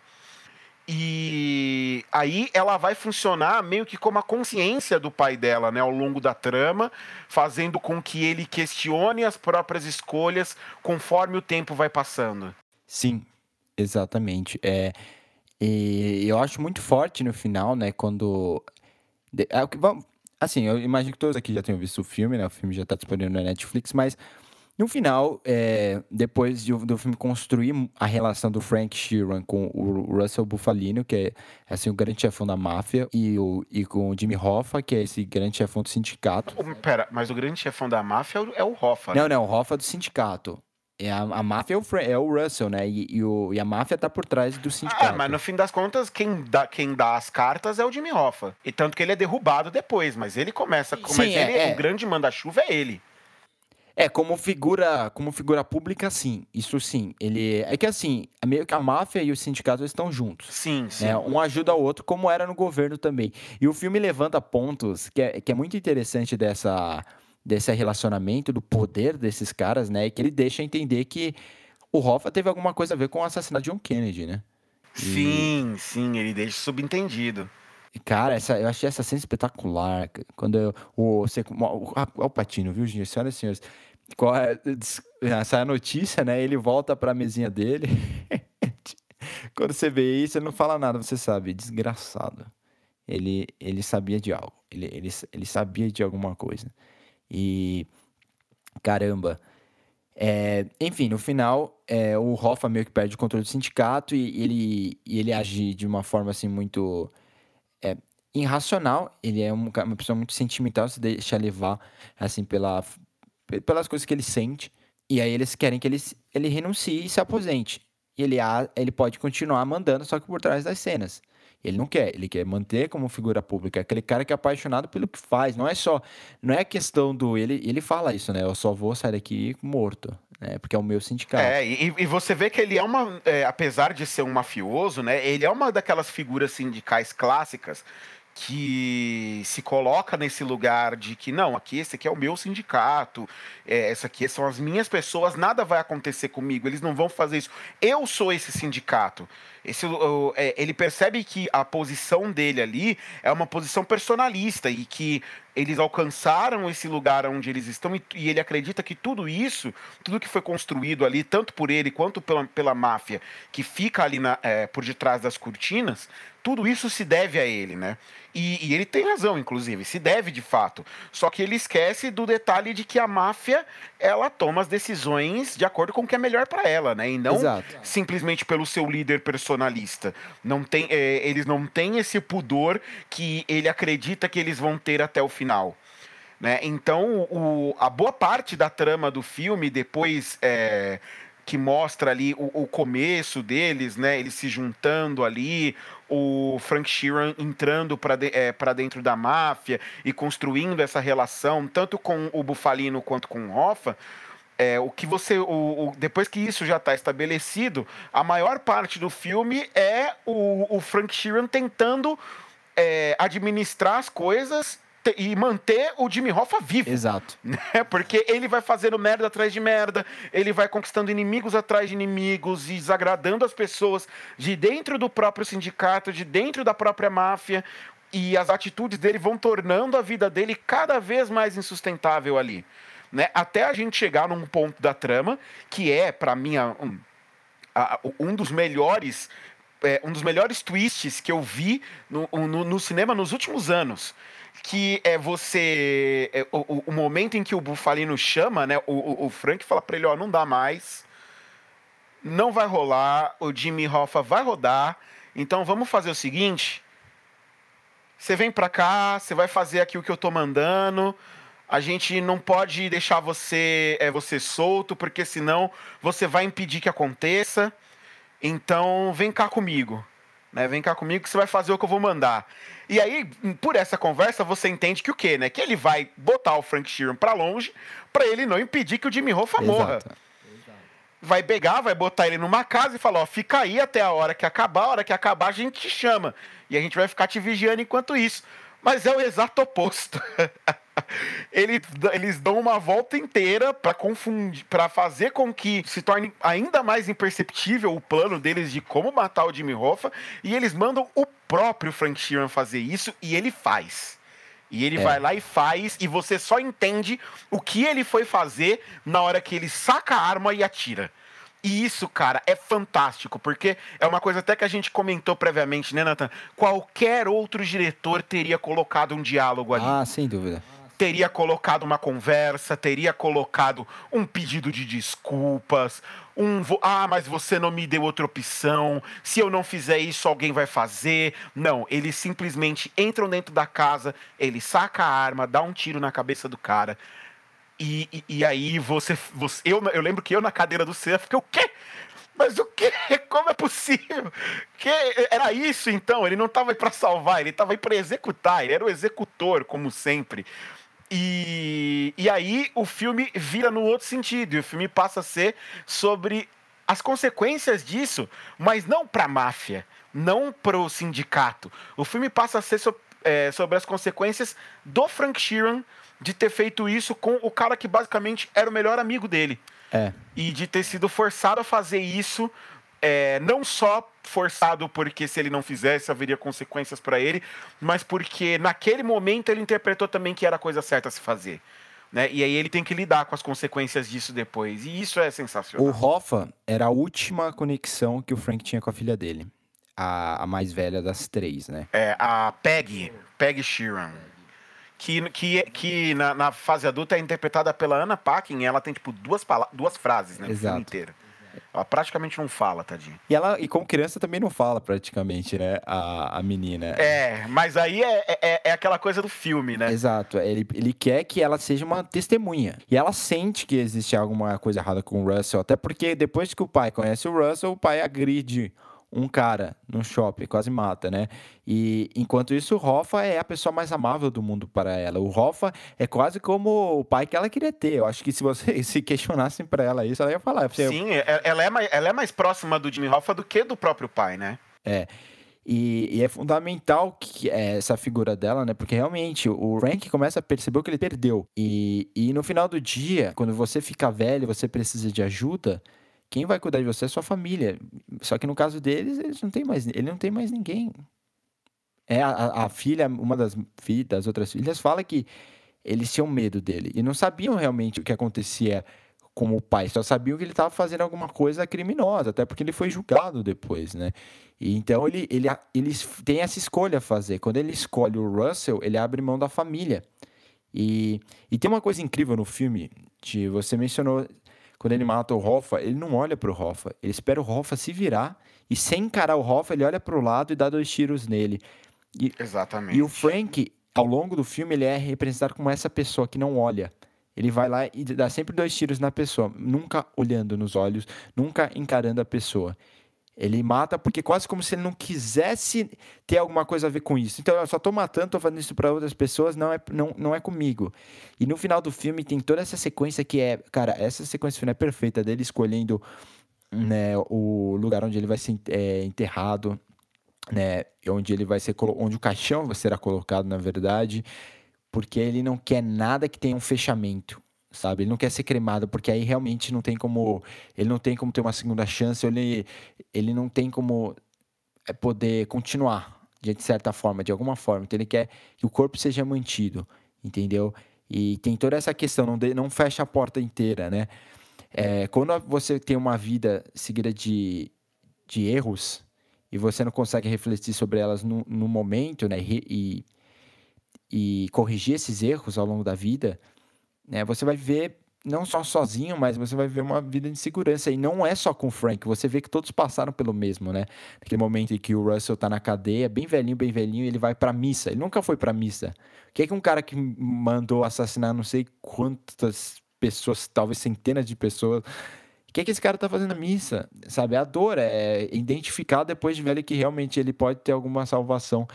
E aí ela vai funcionar meio que como a consciência do pai dela, né, ao longo da trama, fazendo com que ele questione as próprias escolhas conforme o tempo vai passando. Sim, exatamente. É, e eu acho muito forte no final, né, quando é, assim, eu imagino que todos aqui já tenham visto o filme, né? O filme já está disponível na Netflix, mas no final, é, depois de, do filme construir a relação do Frank Sheeran com o Russell Bufalino, que é assim, o grande chefão da máfia, e, o, e com o Jimmy Hoffa, que é esse grande chefão do sindicato. Pera, mas o grande chefão da máfia é o Hoffa. Né? Não, não, o Hoffa é do sindicato. É a, a máfia é o, é o Russell, né? E, e, o, e a máfia tá por trás do sindicato. Ah, mas no fim das contas, quem dá, quem dá as cartas é o Jimmy Hoffa. E tanto que ele é derrubado depois, mas ele começa. Sim, mas ele, é, é. o grande manda-chuva é ele. É, como figura, como figura pública, sim. Isso sim. Ele é que assim, é meio que a máfia e os sindicatos estão juntos. Sim, sim. Né? Um ajuda o outro, como era no governo também. E o filme levanta pontos que é, que é muito interessante dessa desse relacionamento, do poder desses caras, né? E que ele deixa entender que o Hoffa teve alguma coisa a ver com o assassinato de John Kennedy, né? E... Sim, sim, ele deixa subentendido. Cara, essa, eu achei essa cena espetacular. Quando eu, o, o, o, o Patino, viu, gente? Senhoras e senhores. Qual é, sai a notícia, né? Ele volta pra mesinha dele. Quando você vê isso, ele não fala nada, você sabe. Desgraçado. Ele, ele sabia de algo. Ele, ele, ele sabia de alguma coisa. E. Caramba. É, enfim, no final, é, o Hoffa meio que perde o controle do sindicato e, e ele, e ele age de uma forma assim muito é irracional, ele é uma pessoa muito sentimental, se deixa levar, assim, pela, pelas coisas que ele sente. E aí eles querem que ele, ele renuncie e se aposente. e ele, ele pode continuar mandando, só que por trás das cenas. Ele não quer, ele quer manter como figura pública, aquele cara que é apaixonado pelo que faz. Não é só, não é questão do ele, ele fala isso, né? Eu só vou sair daqui morto, né? Porque é o meu sindicato. É, e, e você vê que ele é uma. é, apesar de ser um mafioso, né? Ele é uma daquelas figuras sindicais clássicas que se coloca nesse lugar de que não, aqui esse aqui é o meu sindicato, é, essa aqui são as minhas pessoas, nada vai acontecer comigo, eles não vão fazer isso. Eu sou esse sindicato. Esse, o- é, ele percebe que a posição dele ali é uma posição personalista e que eles alcançaram esse lugar onde eles estão e, e ele acredita que tudo isso, tudo que foi construído ali, tanto por ele quanto pela, pela máfia que fica ali na- é, por detrás das cortinas, tudo isso se deve a ele, né? E, e ele tem razão, inclusive, se deve de fato. Só que ele esquece do detalhe de que a máfia ela toma as decisões de acordo com o que é melhor para ela, né? E não Exato. simplesmente pelo seu líder personalista. Não tem, é, eles não têm esse pudor que ele acredita que eles vão ter até o final. Né? Então, o, a boa parte da trama do filme, depois é, que mostra ali o, o começo deles, né? Eles se juntando ali, o Frank Sheeran entrando para de, é, dentro da máfia e construindo essa relação, tanto com o Bufalino quanto com o Hoffa. É, o que você. O, o- depois que isso já está estabelecido, a maior parte do filme é o, o Frank Sheeran tentando é, administrar as coisas e manter o Jimmy Hoffa vivo Exato. né? Porque ele vai fazendo merda atrás de merda, ele vai conquistando inimigos atrás de inimigos e desagradando as pessoas de dentro do próprio sindicato, de dentro da própria máfia. E as atitudes dele vão tornando a vida dele cada vez mais insustentável ali. Né? Até a gente chegar num ponto da trama que é, para mim, um, um dos melhores é, um dos melhores twists que eu vi no, no, no cinema nos últimos anos. Que é você. é, o, o- o momento em que o Bufalino chama, né? O, o, o Frank fala pra ele: ó, não dá mais. Não vai rolar. O Jimmy Hoffa vai rodar. Então vamos fazer o seguinte. Você vem pra cá, você vai fazer aqui o que eu tô mandando. A gente não pode deixar você é, você solto, porque senão você vai impedir que aconteça. Então, vem cá comigo. Né? Vem cá comigo que você vai fazer o que eu vou mandar. E aí, por essa conversa, você entende que o quê, né? Que ele vai botar o Frank Sheeran pra longe pra ele não impedir que o Jimmy Hoffa morra. Exato. Vai pegar, vai botar ele numa casa e falar, ó, fica aí até a hora que acabar, a hora que acabar a gente te chama. E a gente vai ficar te vigiando enquanto isso. Mas é o exato oposto. Eles, eles dão uma volta inteira para confundir, para fazer com que se torne ainda mais imperceptível o plano deles de como matar o Jimmy Hoffa, e eles mandam o próprio Frank Sheeran fazer isso e ele faz. E ele É. vai lá e faz, e você só entende o que ele foi fazer na hora que ele saca a arma e atira. E isso, cara, é fantástico, porque é uma coisa até que a gente comentou previamente, né, Nathan? Qualquer outro diretor teria colocado um diálogo ali Ah, sem dúvida. Teria colocado uma conversa, teria colocado um pedido de desculpas, um ah, mas você não me deu outra opção. Se eu não fizer isso, alguém vai fazer. Não, eles simplesmente entram dentro da casa, ele saca a arma, dá um tiro na cabeça do cara. E, e, e aí você, você eu, eu lembro que eu na cadeira do cinema fiquei o quê? Mas o quê? Como é possível? Que era isso então? Ele não estava para salvar, ele estava para executar. Ele era o executor, como sempre. E, e aí o filme vira no outro sentido. E o filme passa a ser sobre as consequências disso, mas não para a máfia, não para o sindicato. O filme passa a ser so- é, sobre as consequências do Frank Sheeran de ter feito isso com o cara que basicamente era o melhor amigo dele É. e de ter sido forçado a fazer isso, é, não só forçado porque se ele não fizesse haveria consequências para ele, mas porque naquele momento ele interpretou também que era a coisa certa a se fazer. Né? E aí ele tem que lidar com as consequências disso depois. E isso é sensacional. O Hoffa era a última conexão que o Frank tinha com a filha dele. A, a mais velha das três, né? É, a Peggy, Peggy Sheeran. Que, que, que na, na fase adulta é interpretada pela Anna Paquin. Ela tem, tipo, duas, duas frases, né? no filme Exato. inteiro. Ela praticamente não fala, tadinha. E ela, e como criança, também não fala praticamente, né? A, a menina. É, mas aí é, é, é aquela coisa do filme, né? Exato. Ele, ele quer que ela seja uma testemunha. E ela sente que existe alguma coisa errada com o Russell. Até porque depois que o pai conhece o Russell, o pai agride um cara no shopping, quase mata, né? E enquanto isso, o Hoffa é a pessoa mais amável do mundo para ela. O Hoffa é quase como o pai que ela queria ter. Eu acho que se você se questionassem para ela isso, ela ia falar. Você... Sim, é, ela é, mais, ela é mais próxima do Jimmy Hoffa do que do próprio pai, né? É. E, e, é fundamental que é essa figura dela, né? Porque realmente o Frank começa a perceber que ele perdeu. E, e no final do dia, quando você fica velho, você precisa de ajuda, quem vai cuidar de você é sua família. Só que no caso deles, eles não tem mais, ele não tem mais ninguém. É a, a filha, uma das, filhas, das outras filhas, fala que eles tinham medo dele e não sabiam realmente o que acontecia como pai, só sabiam que ele estava fazendo alguma coisa criminosa, até porque ele foi julgado depois, né? E então ele, ele, ele tem essa escolha a fazer. Quando ele escolhe o Russell, ele abre mão da família. E, e tem uma coisa incrível no filme, de você mencionou quando ele mata o Hoffa, ele não olha para o Hoffa. Ele espera o Hoffa se virar e sem encarar o Hoffa, ele olha para o lado e dá dois tiros nele. E, Exatamente. E o Frank, ao longo do filme, ele é representado como essa pessoa que não olha. Ele vai lá e dá sempre dois tiros na pessoa, nunca olhando nos olhos, nunca encarando a pessoa. Ele mata porque quase como se ele não quisesse ter alguma coisa a ver com isso. Então, eu só tô matando, tô fazendo isso para outras pessoas, não é, não, não é comigo. E no final do filme tem toda essa sequência que é, cara, essa sequência final é perfeita dele escolhendo né, o lugar onde ele vai ser é, enterrado, né, onde ele vai ser onde o caixão será colocado, na verdade, porque ele não quer nada que tenha um fechamento sabe? Ele não quer ser cremado, porque aí realmente não tem como. Ele não tem como ter uma segunda chance, ele, ele não tem como é, poder continuar, de certa forma, de alguma forma. Então ele quer que o corpo seja mantido, entendeu? E tem toda essa questão, não, de, não fecha a porta inteira, né? É, quando você tem uma vida seguida de, de erros e você não consegue refletir sobre elas no, no momento, né? E, e corrigir esses erros ao longo da vida, né? Você vai ver não só sozinho, mas você vai ver uma vida de segurança. E não é só com o Frank, você vê que todos passaram pelo mesmo, né? Naquele momento em que o Russell tá na cadeia, bem velhinho, bem velhinho, ele vai pra missa. Ele nunca foi pra missa. O que é que um cara que mandou assassinar não sei quantas pessoas, talvez centenas de pessoas, o que é que esse cara tá fazendo na missa? Sabe? A dor é identificar depois de velho que realmente ele pode ter alguma salvação.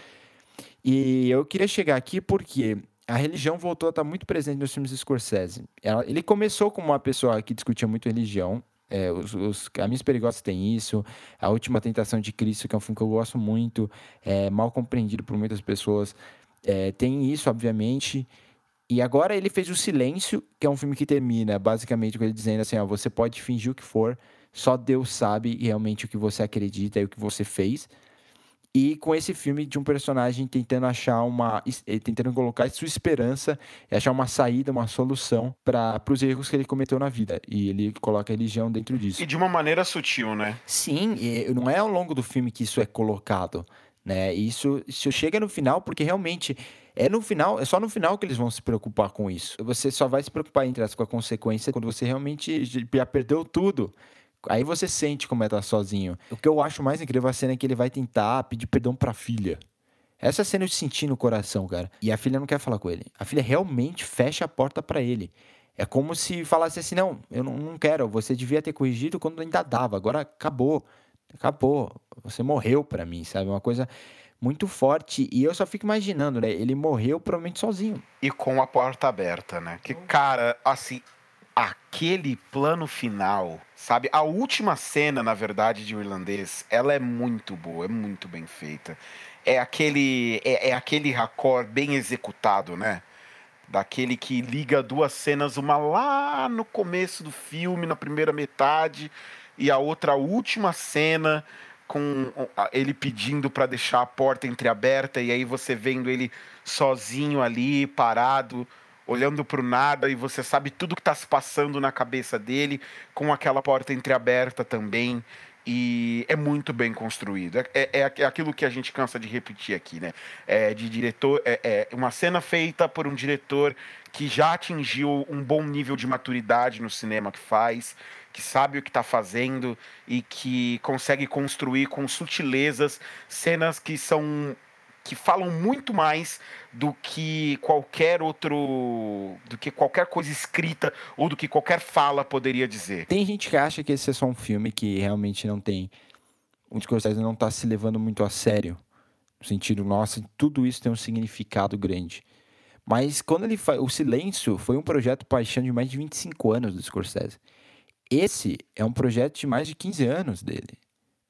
E eu queria chegar aqui porque a religião voltou a estar muito presente nos filmes de Scorsese. ele começou como uma pessoa que discutia muito religião. É, os, os Caminhos Perigosos tem isso. A Última Tentação de Cristo, que é um filme que eu gosto muito, é mal compreendido por muitas pessoas. É, tem isso, obviamente. E agora ele fez O Silêncio, que é um filme que termina basicamente com ele dizendo assim: ó, você pode fingir o que for, só Deus sabe realmente o que você acredita e o que você fez. E com esse filme de um personagem tentando achar uma. Eh, tentando colocar sua esperança, achar uma saída, uma solução para os erros que ele cometeu na vida. E ele coloca a religião dentro disso. E de uma maneira sutil, né? Sim, não é ao longo do filme que isso é colocado. Né? Isso, isso chega no final, porque realmente é no final, é só no final que eles vão se preocupar com isso. Você só vai se preocupar entre as com a consequência quando você realmente já perdeu tudo. Aí você sente como é estar sozinho. O que eu acho mais incrível é a cena que ele vai tentar pedir perdão pra filha. Essa cena eu senti no coração, cara. E a filha não quer falar com ele. A filha realmente fecha a porta para ele. É como se falasse assim: não, eu não quero. Você devia ter corrigido quando ainda dava. Agora acabou. Acabou. Você morreu para mim, sabe? Uma coisa muito forte. E eu só fico imaginando, né? Ele morreu provavelmente sozinho. E com a porta aberta, né? Que, cara, assim, aquele plano final, sabe? A última cena, na verdade, de O Irlandês, ela é muito boa, é muito bem feita. É aquele, é, é aquele raccord bem executado, né? Daquele que liga duas cenas, uma lá no começo do filme, na primeira metade, e a outra a última cena com ele pedindo para deixar a porta entreaberta e aí você vendo ele sozinho ali, parado, olhando para o nada e você sabe tudo que está se passando na cabeça dele, com aquela porta entreaberta também. e é muito bem construído. É, é, é aquilo que a gente cansa de repetir aqui, né? É de diretor, é, é uma cena feita por um diretor que já atingiu um bom nível de maturidade no cinema que faz, que sabe o que está fazendo e que consegue construir com sutilezas cenas que são que falam muito mais do que qualquer outro. do que qualquer coisa escrita ou do que qualquer fala poderia dizer. Tem gente que acha que esse é só um filme que realmente não tem. O Scorsese não está se levando muito a sério. No sentido, nossa, tudo isso tem um significado grande. Mas quando ele faz. O Silêncio foi um projeto paixão de mais de 25 anos do Scorsese. Esse é um projeto de mais de 15 anos dele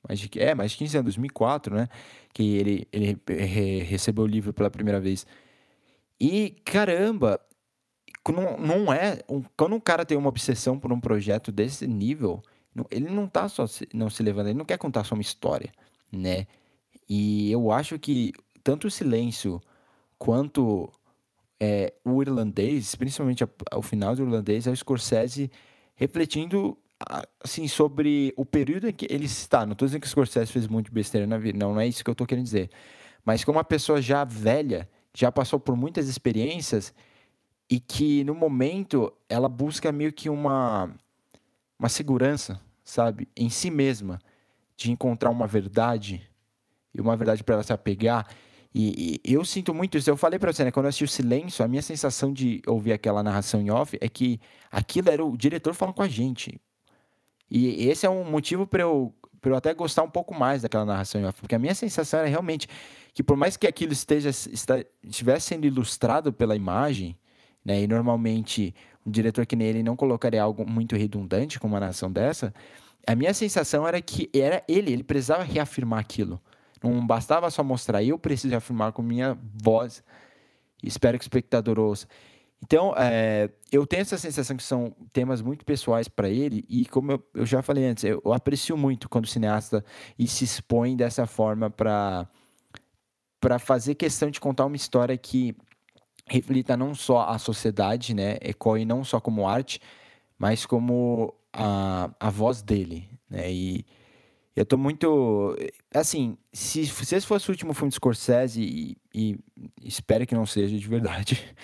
mais de, é, mais de 15 anos, 2004, né? Que ele, ele re, recebeu o livro pela primeira vez. E, caramba, não, não é... Um, quando um cara tem uma obsessão por um projeto desse nível, ele não tá só se, não se levando, ele não quer contar só uma história, né? E eu acho que tanto o Silêncio quanto é, o irlandês, principalmente ao final do irlandês, é o Scorsese refletindo assim, sobre o período em que ele está. Não estou dizendo que o Scorsese fez muito besteira na vida, não, não é isso que eu estou querendo dizer. Mas como uma pessoa já velha, já passou por muitas experiências e que no momento ela busca meio que uma, uma segurança, sabe, em si mesma, de encontrar uma verdade e uma verdade para ela se apegar. E, e, eu sinto muito isso. Eu falei para você, né? Quando eu assisti o Silêncio, a minha sensação de ouvir aquela narração em off é que aquilo era o diretor falando com a gente. E esse é um motivo para eu, eu até gostar um pouco mais daquela narração em off, porque a minha sensação era realmente que por mais que aquilo esteja está, estivesse sendo ilustrado pela imagem, né, e normalmente um diretor que nem ele não colocaria algo muito redundante com uma narração dessa, a minha sensação era que era ele, ele precisava reafirmar aquilo. Não bastava só mostrar, eu preciso reafirmar com minha voz. Espero que o espectador ouça. Então, é, eu tenho essa sensação que são temas muito pessoais para ele, e como eu, eu, já falei antes, eu, eu aprecio muito quando o cineasta se expõe dessa forma para fazer questão de contar uma história que reflita não só a sociedade, né, ecoe não só como arte, mas como a, a voz dele, né, e eu tô muito. Assim, se, se esse fosse o último filme de Scorsese, e, e espero que não seja de verdade,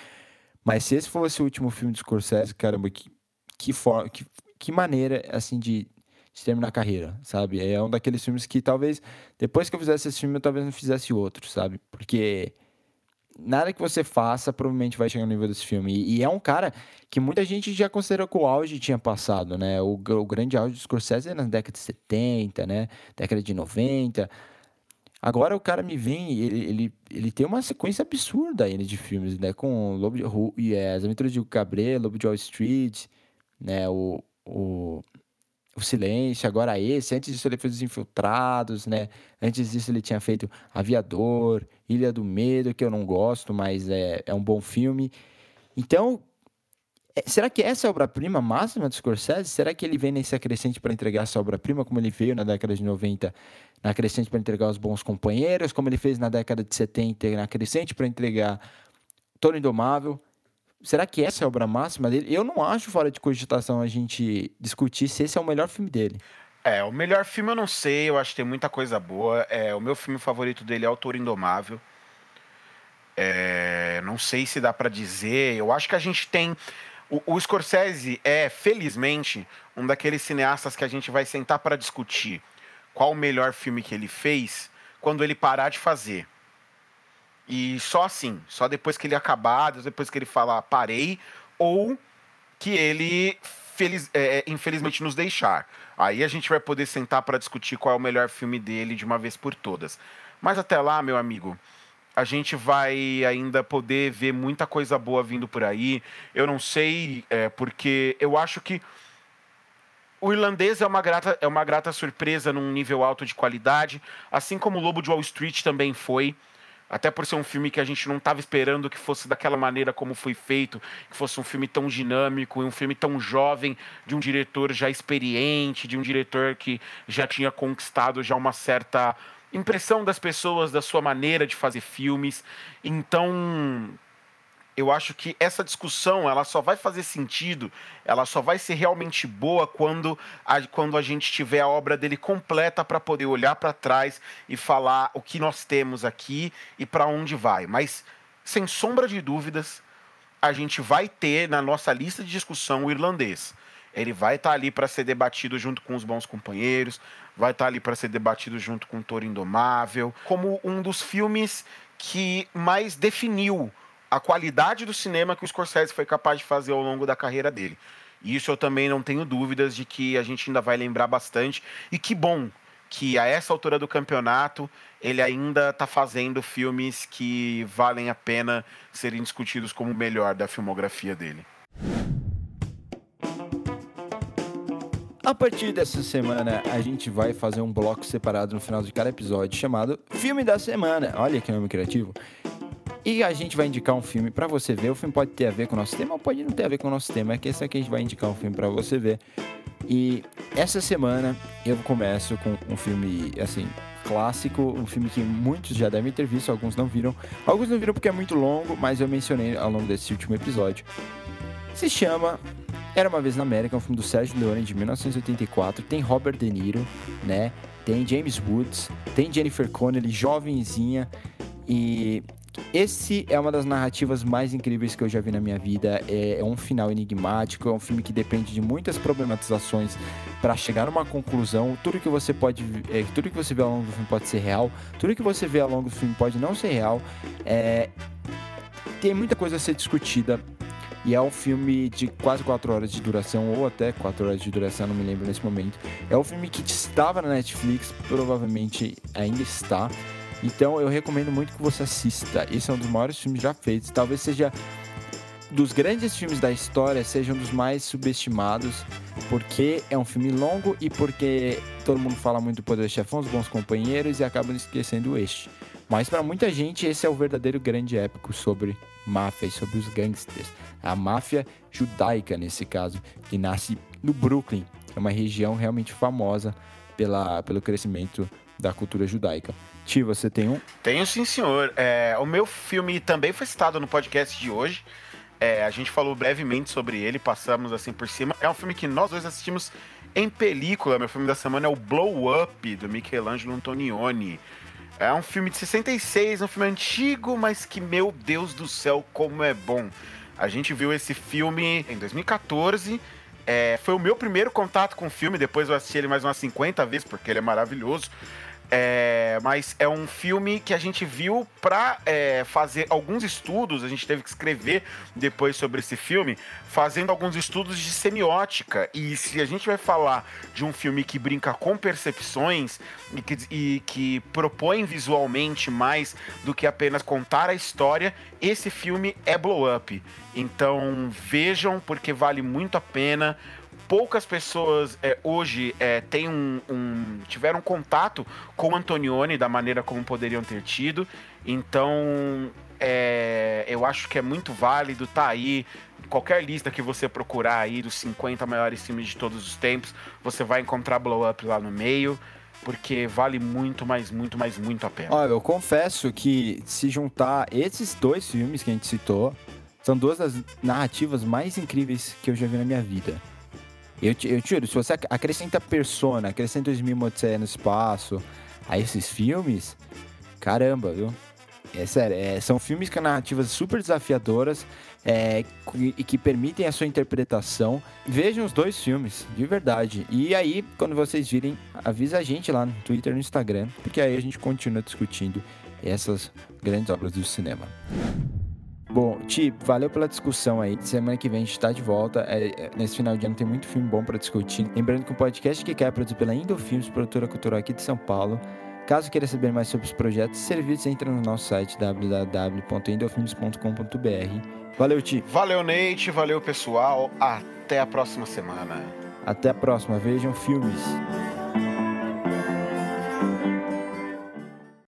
Mas se esse fosse o último filme de Scorsese, caramba, que, que, for, que, que maneira, assim, de, de terminar a carreira, sabe? É um daqueles filmes que talvez, depois que eu fizesse esse filme, eu talvez não fizesse outro, sabe? Porque nada que você faça provavelmente vai chegar no nível desse filme. E, e, é um cara que muita gente já considera que o auge tinha passado, né? O, o grande auge do Scorsese é na década de 70, né? Década de 90. Agora o cara me vem, ele, ele, ele tem uma sequência absurda ainda de filmes, né? Com Lobo de, e, é, As Aventuras de Cabré, Lobo de Wall Street, né? O, o, o Silêncio, agora esse. Antes disso ele fez Os Infiltrados, né? Antes disso ele tinha feito Aviador, Ilha do Medo, que eu não gosto, mas é, é um bom filme. Então, será que essa é a obra-prima máxima do Scorsese? Será que ele vem nesse acrescente para entregar essa obra-prima, como ele veio na década de 90, na crescente para entregar os bons companheiros, como ele fez na década de 70, na crescente para entregar Toro Indomável? Será que essa é a obra máxima dele? Eu não acho fora de cogitação a gente discutir se esse é o melhor filme dele. É, o melhor filme eu não sei, eu acho que tem muita coisa boa. É, o meu filme favorito dele é O Toro Indomável. É, não sei se dá para dizer. Eu acho que a gente tem o, Scorsese é, felizmente, um daqueles cineastas que a gente vai sentar para discutir qual o melhor filme que ele fez quando ele parar de fazer. E só assim, só depois que ele acabar, depois que ele falar parei, ou que ele feliz, é, é infelizmente nos deixar. Aí a gente vai poder sentar para discutir qual é o melhor filme dele de uma vez por todas. Mas até lá, meu amigo, a gente vai ainda poder ver muita coisa boa vindo por aí. Eu não sei, é, porque eu acho que o irlandês é uma, grata, é uma grata surpresa num nível alto de qualidade, assim como o Lobo de Wall Street também foi. Até por ser um filme que a gente não estava esperando que fosse daquela maneira como foi feito, que fosse um filme tão dinâmico e um filme tão jovem, de um diretor já experiente, de um diretor que já tinha conquistado já uma certa impressão das pessoas, da sua maneira de fazer filmes. Então, eu acho que essa discussão ela só vai fazer sentido, ela só vai ser realmente boa quando a, quando a gente tiver a obra dele completa para poder olhar para trás e falar o que nós temos aqui e para onde vai. Mas sem sombra de dúvidas, a gente vai ter na nossa lista de discussão o irlandês. Ele vai estar tá ali para ser debatido junto com os bons companheiros, vai estar tá ali para ser debatido junto com o Toro Indomável, como um dos filmes que mais definiu a qualidade do cinema que o Scorsese foi capaz de fazer ao longo da carreira dele. E isso eu também não tenho dúvidas de que a gente ainda vai lembrar bastante. E que bom que a essa altura do campeonato ele ainda está fazendo filmes que valem a pena serem discutidos como o melhor da filmografia dele. A partir dessa semana, a gente vai fazer um bloco separado no final de cada episódio chamado Filme da Semana. Olha que nome criativo. E a gente vai indicar um filme para você ver. O filme pode ter a ver com o nosso tema ou pode não ter a ver com o nosso tema. É que esse aqui a gente vai indicar um filme para você ver. E essa semana eu começo com um filme, assim, clássico, um filme que muitos já devem ter visto, alguns não viram. Alguns não viram porque é muito longo, mas eu mencionei ao longo desse último episódio. Se chama Era uma vez na América, um filme do Sérgio Leone de 1984. Tem Robert De Niro, né? Tem James Woods, tem Jennifer Connelly, jovenzinha. E esse é uma das narrativas mais incríveis que eu já vi na minha vida. É, é um final enigmático, é um filme que depende de muitas problematizações para chegar numa conclusão. Tudo que você pode, é, tudo que você vê ao longo do filme pode ser real, tudo que você vê ao longo do filme pode não ser real. É, tem muita coisa a ser discutida. E é um filme de quase 4 horas de duração, ou até 4 horas de duração, não me lembro nesse momento. É um filme que estava na Netflix, provavelmente ainda está. Então eu recomendo muito que você assista. Esse é um dos maiores filmes já feitos. Talvez seja dos grandes filmes da história, seja um dos mais subestimados, porque é um filme longo e porque todo mundo fala muito do Poder Chefão, os bons companheiros e acabam esquecendo este. Mas para muita gente esse é o verdadeiro grande épico sobre máfia e sobre os gangsters. A máfia judaica nesse caso, que nasce no Brooklyn, é uma região realmente famosa pela, pelo crescimento da cultura judaica. Ti, você tem um? Tenho sim, senhor. É, o meu filme também foi citado no podcast de hoje. É, a gente falou brevemente sobre ele, passamos assim por cima. É um filme que nós dois assistimos em película. Meu filme da semana é o Blow Up, do Michelangelo Antonioni. É um filme de 66, um filme antigo, mas que, meu Deus do céu, como é bom. A gente viu esse filme em 2014. É, foi o meu primeiro contato com o filme, depois eu assisti ele mais umas 50 vezes, porque ele é maravilhoso. É, mas é um filme que a gente viu para é, fazer alguns estudos, a gente teve que escrever depois sobre esse filme, fazendo alguns estudos de semiótica. E se a gente vai falar de um filme que brinca com percepções e que, e que propõe visualmente mais do que apenas contar a história, esse filme é Blow Up. Então vejam, porque vale muito a pena poucas pessoas é, hoje é, têm um, um, tiveram contato com Antonioni da maneira como poderiam ter tido. Então, é, eu acho que é muito válido tá aí. Qualquer lista que você procurar aí dos 50 maiores filmes de todos os tempos, você vai encontrar Blow Up lá no meio porque vale muito, mais, muito, mais, muito a pena. Olha, eu confesso que se juntar esses dois filmes que a gente citou, são duas das narrativas mais incríveis que eu já vi na minha vida. Eu, eu tiro, se você acrescenta Persona, acrescenta 2000 Odisseia no Espaço a esses filmes, caramba, viu? É sério, é, são filmes com narrativas super desafiadoras é, e que permitem a sua interpretação. Vejam os dois filmes, de verdade. E aí, quando vocês virem, avisa a gente lá no Twitter e no Instagram, porque aí a gente continua discutindo essas grandes obras do cinema. Bom, Ti, valeu pela discussão aí. Semana que vem a gente tá de volta. É, é, nesse final de ano tem muito filme bom para discutir. Lembrando que o podcast que quer é produzido pela Indofilmes, produtora cultural aqui de São Paulo. Caso queira saber mais sobre os projetos e serviços, entre no nosso site www.indofilmes.com.br. Valeu, Ti. Valeu, Nate. Valeu, pessoal. Até a próxima semana. Até a próxima. Vejam filmes.